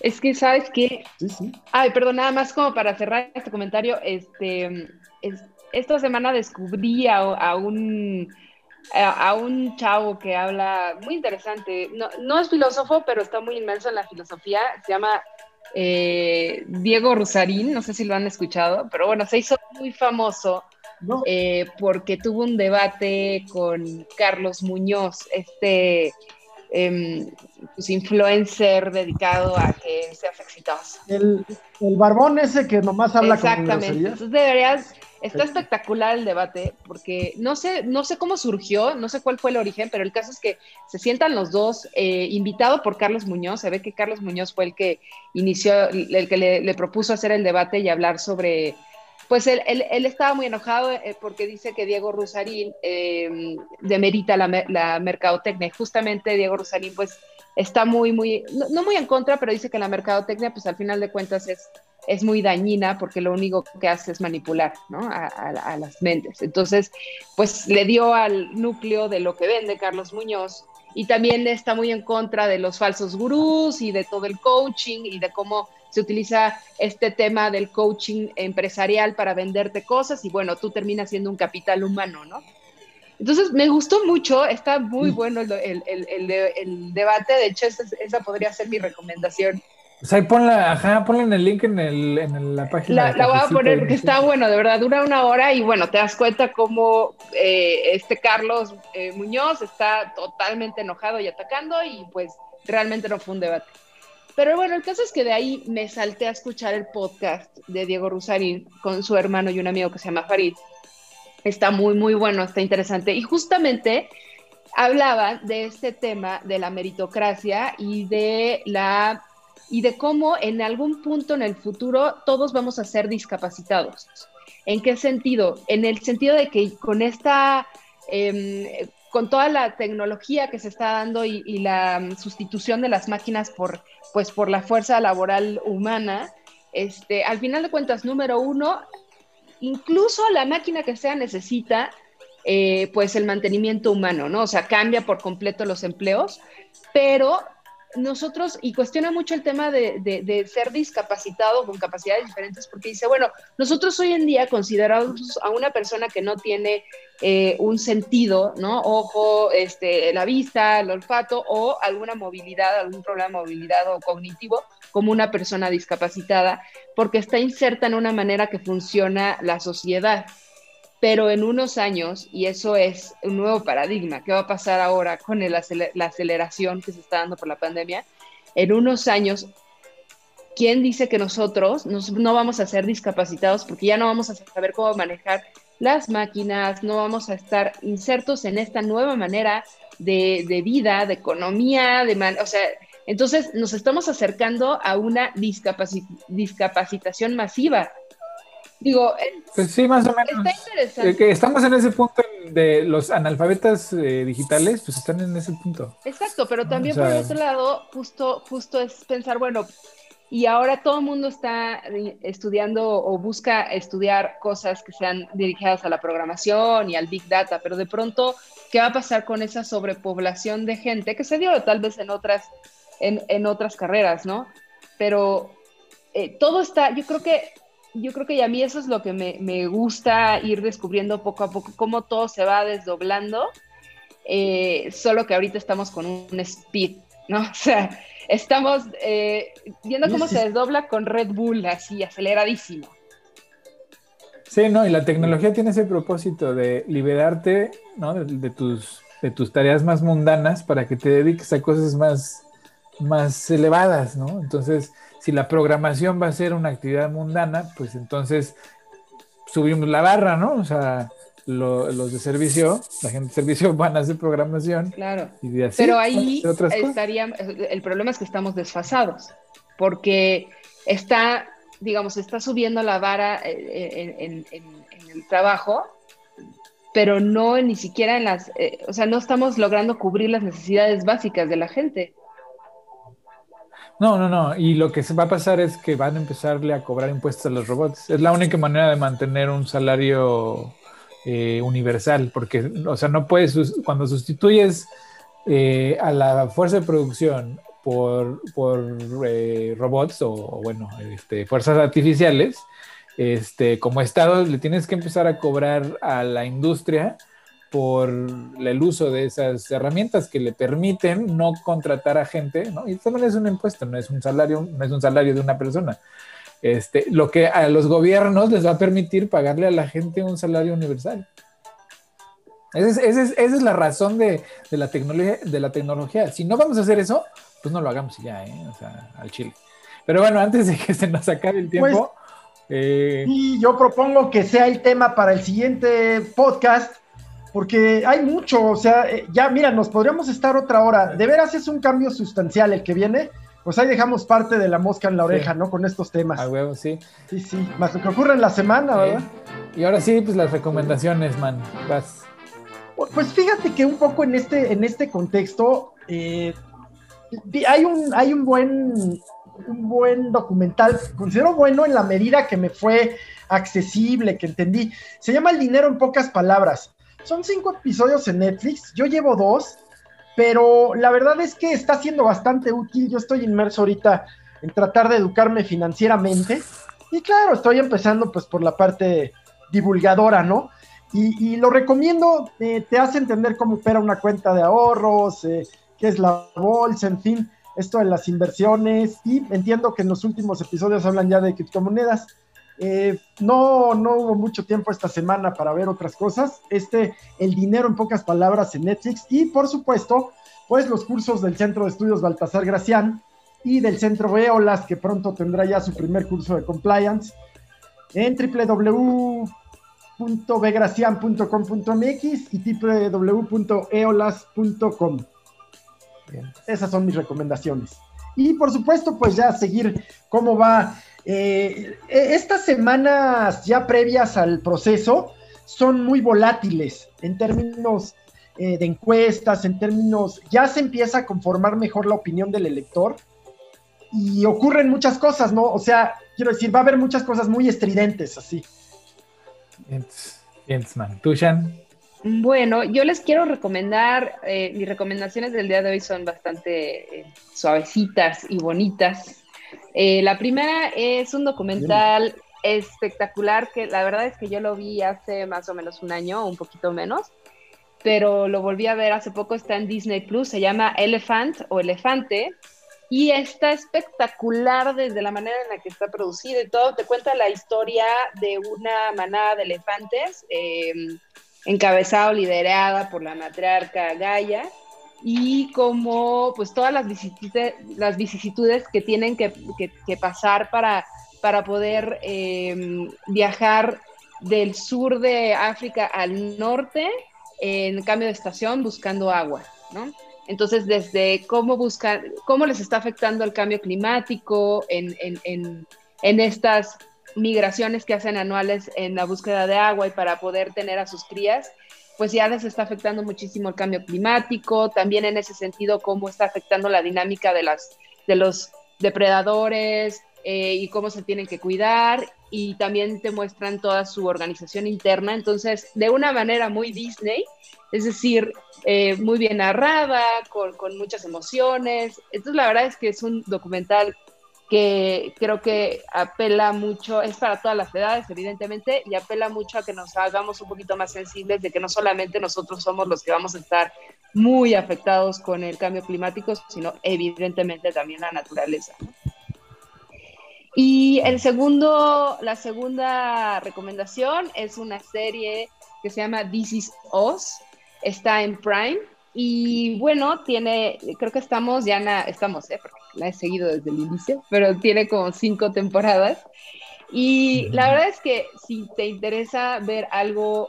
Es que, ¿sabes qué? Sí, sí. Ay, perdón, nada más como para cerrar este comentario, este, esta semana descubrí a, un a, un chavo que habla muy interesante, no, es filósofo, pero está muy inmerso en la filosofía, se llama eh, Diego Rusarín, no sé si lo han escuchado, pero bueno, se hizo muy famoso eh, porque tuvo un debate con Carlos Muñoz, este em, pues, influencer dedicado a que seas exitoso. El, el barbón ese que nomás habla Exactamente. Entonces deberías, está espectacular el debate, porque no sé, no sé cómo surgió, no sé cuál fue el origen, pero el caso es que se sientan los dos, eh, invitado por Carlos Muñoz, se ve que Carlos Muñoz fue el que inició, el que le propuso hacer el debate y hablar sobre pues él, estaba muy enojado eh, porque dice que Diego Rusarín em, demerita la, la, mercadotecnia. justamente Diego Rusarín, pues, está muy, muy, no, muy en contra, pero dice que la mercadotecnia, pues, al final de cuentas es, es muy dañina porque lo único que hace es manipular, ¿no? A, a las mentes. Entonces, pues, le dio al núcleo de lo que vende Carlos Muñoz y también está muy en contra de los falsos gurús y de todo el coaching y de cómo se utiliza este tema del coaching empresarial para venderte cosas y bueno, tú terminas siendo un capital humano, ¿no? Entonces, me gustó mucho, está muy mm. bueno el, debate, de hecho, esa, podría ser mi recomendación. Pues ahí ponla, ajá, ponla en el link en, en la página. La, voy a poner, que está bueno, de verdad, dura una hora y bueno, te das cuenta cómo eh, este Carlos eh, Muñoz está totalmente enojado y atacando y pues realmente no fue un debate. Pero bueno, el caso es que de ahí me salté a escuchar el podcast de Diego Rusarín con su hermano y un amigo que se llama Farid. Está muy, muy bueno, está interesante. Y justamente hablaban de este tema de la meritocracia y de la y de cómo en algún punto en el futuro todos vamos a ser discapacitados. ¿En qué sentido? En el sentido de que con esta em, con toda la tecnología que se está dando y, la mm, sustitución de las máquinas por, pues, por la fuerza laboral humana, este, al final de cuentas, número uno, incluso la máquina que sea necesita eh, pues el mantenimiento humano, ¿no? O sea, cambia por completo los empleos, pero nosotros, y cuestiona mucho el tema de, ser discapacitado con capacidades diferentes, porque dice, bueno, nosotros hoy en día consideramos a una persona que no tiene eh, un sentido, ¿no? Ojo, este, la vista, el olfato o alguna movilidad, algún problema de movilidad o cognitivo, como una persona discapacitada, porque está inserta en una manera que funciona la sociedad pero en unos años, y eso es un nuevo paradigma, ¿qué va a pasar ahora con la aceleración que se está dando por la pandemia? En unos años, ¿quién dice que nosotros no vamos a ser discapacitados porque ya no vamos a saber cómo manejar las máquinas, no vamos a estar insertos en esta nueva manera de, vida, de economía, de o sea, entonces nos estamos acercando a una discapacitación masiva Digo, pues sí, más o menos. Está interesante. Que estamos en ese punto de los analfabetas eh, digitales, pues están en ese punto. Exacto, pero también por otro lado, justo, justo es pensar, bueno, y ahora todo el mundo está estudiando o busca estudiar cosas que sean dirigidas a la programación y al Big Data, pero de pronto, ¿qué va a pasar con esa sobrepoblación de gente que se dio tal vez en otras, en, en otras carreras, ¿no? Pero eh, todo está, yo creo que yo creo que a mí eso es lo que me, gusta ir descubriendo poco a poco, cómo todo se va desdoblando, eh, solo que ahorita estamos con un speed, ¿no? O sea, estamos eh, viendo cómo se desdobla con Red Bull así, aceleradísimo. Sí, no, y la tecnología tiene ese propósito de liberarte, ¿no? De, tus, de tus tareas más mundanas para que te dediques a cosas más, más elevadas, ¿no? Entonces, si la programación va a ser una actividad mundana, pues entonces subimos la barra, ¿no? O sea, los de servicio, la gente de servicio van a hacer programación. Claro. Pero ahí estaría, el problema es que estamos desfasados, porque está, digamos, está subiendo la vara eh, eh, en, el trabajo, pero no ni siquiera en las, eh, o sea, no estamos logrando cubrir las necesidades básicas de la gente. No, no, no. Y lo que va a pasar es que van a empezarle a cobrar impuestos a los robots. Es la única manera de mantener un salario eh, universal, porque, o sea, no puedes, cuando sustituyes eh, a la fuerza de producción por, por eh, robots o, bueno, este, fuerzas artificiales, este, como Estado le tienes que empezar a cobrar a la industria por el uso de esas herramientas que le permiten no contratar a gente, ¿no? Y también es un impuesto, no es un salario, no es un salario de una persona. Este, lo que a los gobiernos les va a permitir pagarle a la gente un salario universal. Esa es, la razón de, la tecnología, de la tecnología. Si no vamos a hacer eso, pues no lo hagamos ya, ¿eh? O sea, al chile. Pero bueno, antes de que se nos acabe el tiempo. Pues, y yo propongo que sea el tema para el siguiente podcast porque hay mucho, o sea, eh, ya mira, nos podríamos estar otra hora. De veras es un cambio sustancial el que viene. Pues ahí dejamos parte de la mosca en la oreja, ¿no? Con estos temas. A huevo, sí. Sí, sí. Más lo que ocurre en la semana, ¿verdad? Y ahora sí, pues las recomendaciones, man. Vas. Pues fíjate que un poco en este, en este contexto, eh, hay, un, hay un buen un buen documental, considero bueno en la medida que me fue accesible, que entendí. Se llama El dinero en pocas palabras. Son cinco episodios en Netflix, yo llevo dos, pero la verdad es que está siendo bastante útil. Yo estoy inmerso ahorita en tratar de educarme financieramente. Y claro, estoy empezando pues por la parte divulgadora, ¿no? Y, lo recomiendo, eh, te hace entender cómo opera una cuenta de ahorros, eh, qué es la bolsa, en fin, esto de las inversiones. Y entiendo que en los últimos episodios hablan ya de criptomonedas. Eh, no, no hubo mucho tiempo esta semana para ver otras cosas. Este, el dinero en pocas palabras en Netflix y por supuesto, pues los cursos del Centro de Estudios Baltasar Gracián y del Centro Eolas, que pronto tendrá ya su primer curso de compliance en www.begracian.com.mx y www.eolas.com. Esas son mis recomendaciones. Y por supuesto, pues ya seguir cómo va eh, estas semanas ya previas al proceso son muy volátiles en términos eh, de encuestas, en términos, ya se empieza a conformar mejor la opinión del elector y ocurren muchas cosas, ¿no? O sea, quiero decir, va a haber muchas cosas muy estridentes así. Bien, man. ¿Tú, Bueno, yo les quiero recomendar, eh, mis recomendaciones del día de hoy son bastante eh, suavecitas y bonitas. Eh, la primera es un documental espectacular que la verdad es que yo lo vi hace más o menos un año, un poquito menos, pero lo volví a ver hace poco, está en Disney Plus, se llama Elephant o Elefante, y está espectacular desde la manera en la que está producido y todo. Te cuenta la historia de una manada de elefantes, eh, encabezado, liderada por la matriarca Gaia, y como pues todas las vicisitudes, las vicisitudes que tienen que, pasar para, para poder eh, viajar del sur de África al norte en cambio de estación buscando agua, ¿no? Entonces, desde cómo buscar, cómo les está afectando el cambio climático en, en, en, estas migraciones que hacen anuales en la búsqueda de agua y para poder tener a sus crías, pues ya les está afectando muchísimo el cambio climático, también en ese sentido cómo está afectando la dinámica de, las, de los depredadores eh, y cómo se tienen que cuidar y también te muestran toda su organización interna, entonces de una manera muy Disney, es decir, eh, muy bien narrada, con, con, muchas emociones. Entonces, la verdad es que es un documental que creo que apela mucho, es para todas las edades, evidentemente, y apela mucho a que nos hagamos un poquito más sensibles de que no solamente nosotros somos los que vamos a estar muy afectados con el cambio climático, sino evidentemente también la naturaleza. Y el segundo, la segunda recomendación es una serie que se llama This Is Us, está en Prime y bueno, tiene, creo que estamos ya, na, estamos, eh, porque la he seguido desde el inicio, pero tiene como cinco temporadas. Y la verdad es que si te interesa ver algo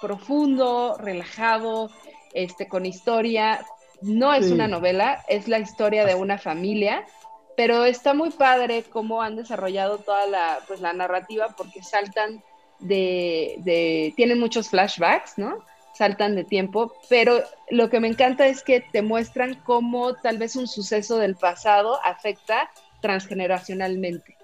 profundo, relajado, este, con historia, no es una novela, es la historia de una familia, pero está muy padre cómo han desarrollado toda la, pues, la narrativa porque saltan de, de, tienen muchos flashbacks, ¿no? Saltan de tiempo, pero lo que me encanta es que te muestran cómo tal vez un suceso del pasado afecta transgeneracionalmente.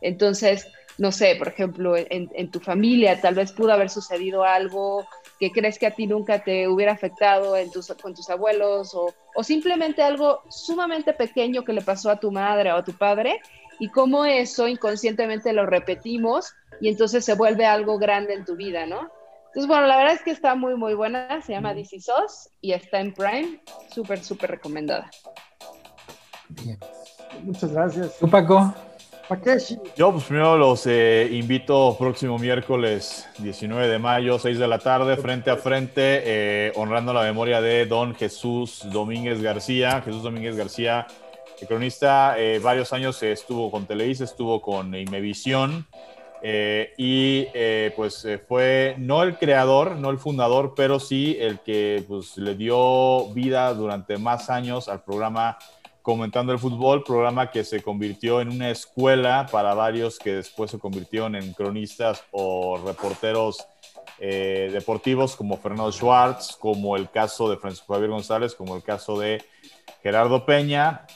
Entonces, no sé, por ejemplo, en, tu familia tal vez pudo haber sucedido algo que crees que a ti nunca te hubiera afectado en tus, con tus abuelos o, o simplemente algo sumamente pequeño que le pasó a tu madre o a tu padre y cómo eso inconscientemente lo repetimos y entonces se vuelve algo grande en tu vida, ¿no? Entonces, bueno, la verdad es que está muy, muy buena. Se llama DC Sauce y está en Prime. Súper, súper recomendada. Bien. Muchas gracias. ¿Tú, Paco? Yo, pues primero los eh, invito próximo miércoles 19 de mayo, 6 de la tarde, frente a frente, eh, honrando la memoria de don Jesús Domínguez García. Jesús Domínguez García, cronista, eh, varios años estuvo con Televisa, estuvo con Imevisión. Eh, y eh, pues eh, fue no el creador, no el fundador, pero sí el que pues, le dio vida durante más años al programa Comentando el Fútbol, programa que se convirtió en una escuela para varios que después se convirtieron en cronistas o reporteros deportivos como Fernando Schwartz, como el caso de Francisco Javier González, como el caso de Gerardo Peña,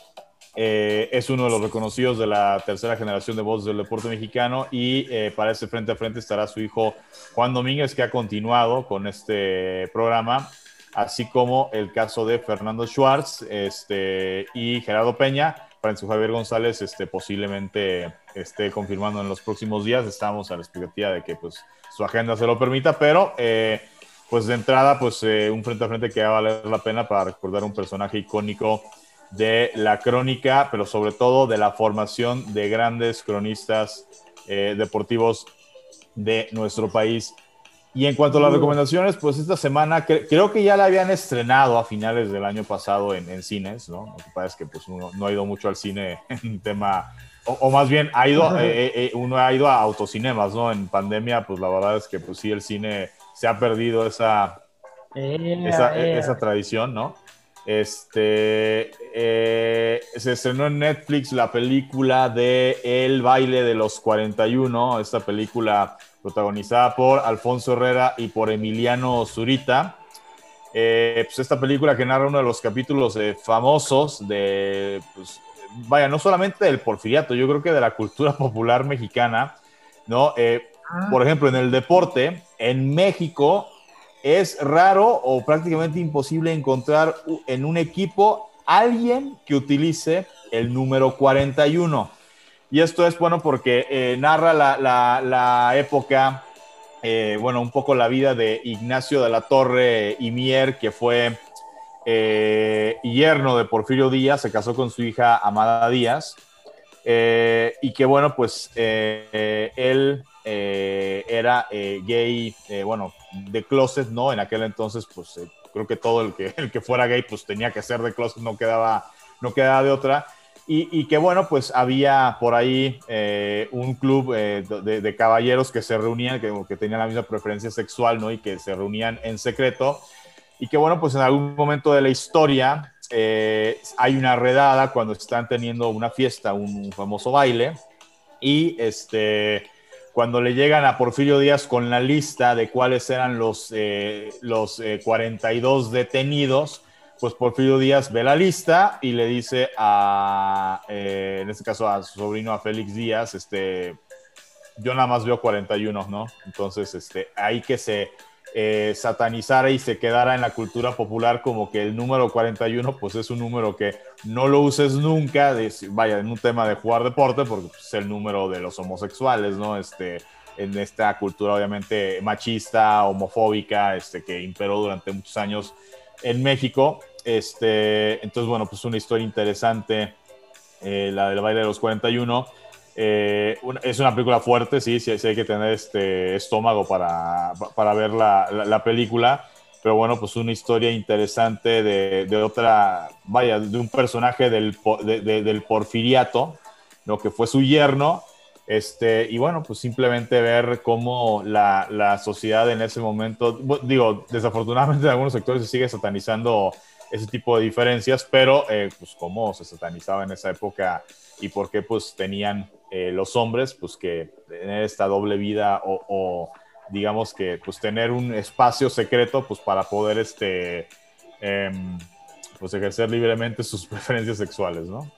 eh, es uno de los reconocidos de la tercera generación de voces del deporte mexicano y eh, para ese frente a frente estará su hijo Juan Domínguez, que ha continuado con este programa, así como el caso de Fernando Schwartz este, y Gerardo Peña. Francisco Javier González este, posiblemente esté confirmando en los próximos días. Estamos a la expectativa de que pues, su agenda se lo permita, pero eh, pues de entrada, pues un frente a frente que va a valer la pena para recordar un personaje icónico de la crónica, pero sobre todo de la formación de grandes cronistas eh, deportivos de nuestro país. Y en cuanto a las recomendaciones, pues esta semana creo que ya la habían estrenado a finales del año pasado en, cines, ¿no? Lo que pasa es que pues uno no ha ido mucho al cine en tema, o, más bien ha ido, eh, eh, uno ha ido a autocinemas, ¿no? En pandemia, pues la verdad es que pues sí, el cine se ha perdido esa, esa, esa tradición, ¿no? Este, eh, se estrenó en Netflix la película de El baile de los 41, esta película protagonizada por Alfonso Herrera y por Emiliano Zurita. Eh, pues esta película que narra uno de los capítulos eh, famosos de, pues, vaya, no solamente del porfiriato, yo creo que de la cultura popular mexicana, ¿no? Ah. Por ejemplo, en el deporte, en México es raro o prácticamente imposible encontrar en un equipo alguien que utilice el número 41. Y esto es bueno porque eh, narra la, época, eh, bueno, un poco la vida de Ignacio de la Torre y Mier, que fue eh, yerno de Porfirio Díaz, se casó con su hija Amada Díaz, y que bueno, pues él era gay, bueno, de closet, ¿no? En aquel entonces, pues creo que todo el que, el que fuera gay, pues tenía que ser de closet, no quedaba, no quedaba de otra. Y, que bueno, pues había por ahí eh, un club eh, de, caballeros que se reunían, que, que, tenían la misma preferencia sexual, ¿no? Y que se reunían en secreto. Y que bueno, pues en algún momento de la historia eh, hay una redada cuando están teniendo una fiesta, un, famoso baile. Y este, cuando le llegan a Porfirio Díaz con la lista de cuáles eran los, los 42 detenidos, pues Porfirio Díaz ve la lista y le dice a, eh, en este caso a su sobrino, a Félix Díaz, este, yo nada más veo 41, ¿no? Entonces, este, ahí que se eh, satanizara y se quedara en la cultura popular como que el número 41, pues es un número que no lo uses nunca, vaya, en un tema de jugar deporte, porque pues, es el número de los homosexuales, ¿no? Este, en esta cultura obviamente machista, homofóbica, este, que imperó durante muchos años en México. Este, entonces, bueno, pues una historia interesante, eh, la del baile de los 41. Eh, es una película fuerte, sí, sí, hay que tener este estómago para, para ver la, la, película, pero bueno, pues una historia interesante de, de otra, vaya, de un personaje del, del porfiriato, lo que fue su yerno, este, y bueno, pues simplemente ver cómo la, la, sociedad en ese momento, digo, desafortunadamente en algunos sectores se sigue satanizando ese tipo de diferencias, pero eh, pues cómo se satanizaba en esa época y por qué pues tenían eh, los hombres pues que tener esta doble vida o, digamos que pues tener un espacio secreto pues para poder este em, pues ejercer libremente sus preferencias sexuales, ¿no?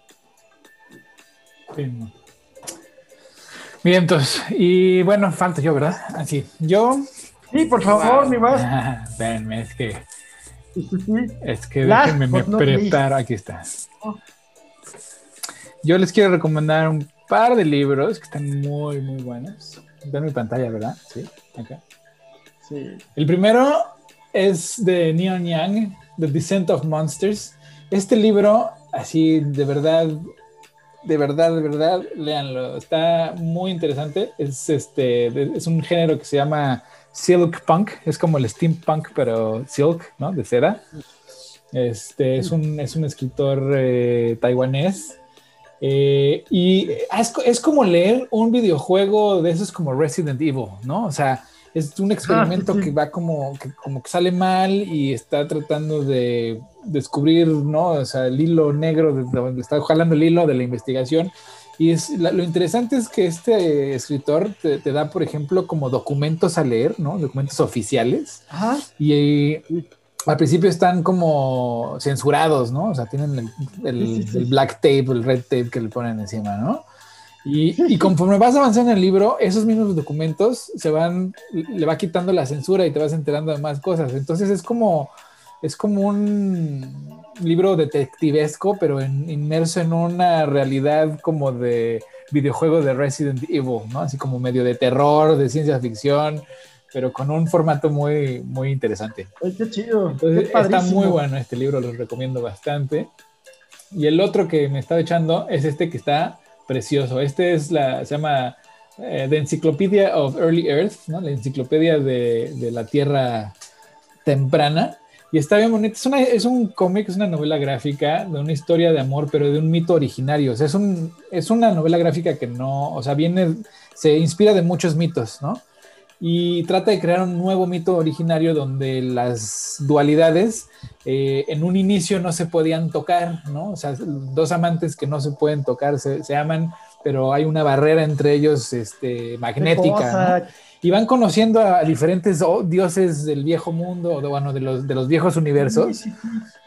Sí. Bien, entonces, y bueno, falta yo, ¿verdad? Así, yo. Sí, por favor, mi más. Venme, es que. Es que déjenme me preparar. Aquí está. Oh. Yo les quiero recomendar un par de libros que están muy, muy buenos. Ven mi pantalla, ¿verdad? Sí, acá. Sí. El primero es de Neon Young, The Descent of Monsters. Este libro, así de verdad, de verdad, de verdad, léanlo. Está muy interesante. Es, este, es un género que se llama silk punk. Es como el steampunk, pero silk, ¿no? De seda. Este, es, un, es un escritor eh, taiwanés. Eh, y es, es, como leer un videojuego de esos como Resident Evil, ¿no? O sea, es un experimento ah, que va como que, como que sale mal y está tratando de descubrir, ¿no? O sea, el hilo negro, de donde está jalando el hilo de la investigación. Y es, lo interesante es que este escritor te, da, por ejemplo, como documentos a leer, ¿no? Documentos oficiales. Y, al principio están como censurados, ¿no? O sea, tienen el, el, black tape, el red tape que le ponen encima, ¿no? Y, y, conforme vas avanzando en el libro, esos mismos documentos se van, le va quitando la censura y te vas enterando de más cosas. Entonces es como, es como un libro detectivesco, pero inmerso en una realidad como de videojuego de Resident Evil, ¿no? Así como medio de terror, de ciencia ficción, pero con un formato muy, muy interesante. Ay, qué chido. Entonces, está muy bueno este libro, lo recomiendo bastante. Y el otro que me estaba echando es este que está precioso. Este es la, se llama eh, The Encyclopedia of Early Earth, ¿no? la enciclopedia de, de la Tierra temprana. Y está bien bonito. Es, una, es un cómic, es una novela gráfica de una historia de amor, pero de un mito originario. O sea, es, un, es una novela gráfica que no, o sea, viene, se inspira de muchos mitos, ¿no? Y trata de crear un nuevo mito originario donde las dualidades eh, en un inicio no se podían tocar, ¿no? O sea, dos amantes que no se pueden tocar se, se aman, pero hay una barrera entre ellos este, magnética. ¿no? y van conociendo a diferentes dioses del viejo mundo, o de, bueno, de los, de los viejos universos.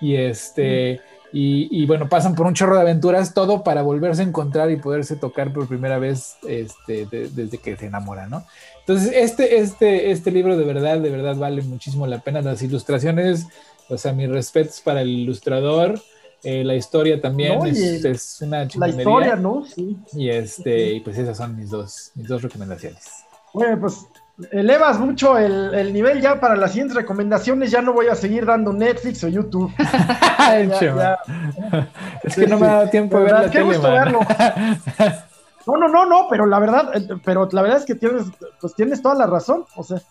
Y este. Y, bueno, pasan por un chorro de aventuras, todo para volverse a encontrar y poderse tocar por primera vez este, desde que se enamora, ¿no? Entonces, este, este, este libro de verdad, de verdad vale muchísimo la pena. Las ilustraciones, o sea, mis respetos para el ilustrador. Eh, la historia también es, una chingonería. La historia, ¿no? Sí. Y, este, y pues esas son mis dos, mis dos recomendaciones. Bueno, pues elevas mucho el, nivel ya para las siguientes recomendaciones. Ya no voy a seguir dando Netflix o YouTube. es que no me ha dado tiempo de ver la Qué gusto verlo. No, no, no, no, pero la verdad, eh, pero la verdad es que tienes, pues tienes toda la razón. O sea,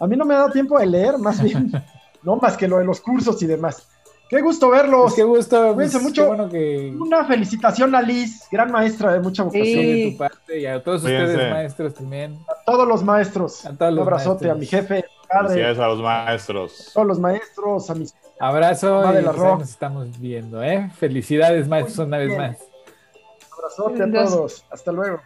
a mí no me ha dado tiempo de leer, más bien, no más que lo de los cursos y demás. Qué gusto verlos. qué gusto. Pues, mucho. Una felicitación a Liz, gran maestra de mucha vocación de tu parte y a todos ustedes maestros también. A todos los maestros. A todos los Un abrazote a mi jefe. Gracias a los maestros. A todos los maestros, a mis. Abrazo y pues nos estamos viendo, ¿eh? Felicidades, maestros, una vez más. Abrazote a todos. Hasta luego.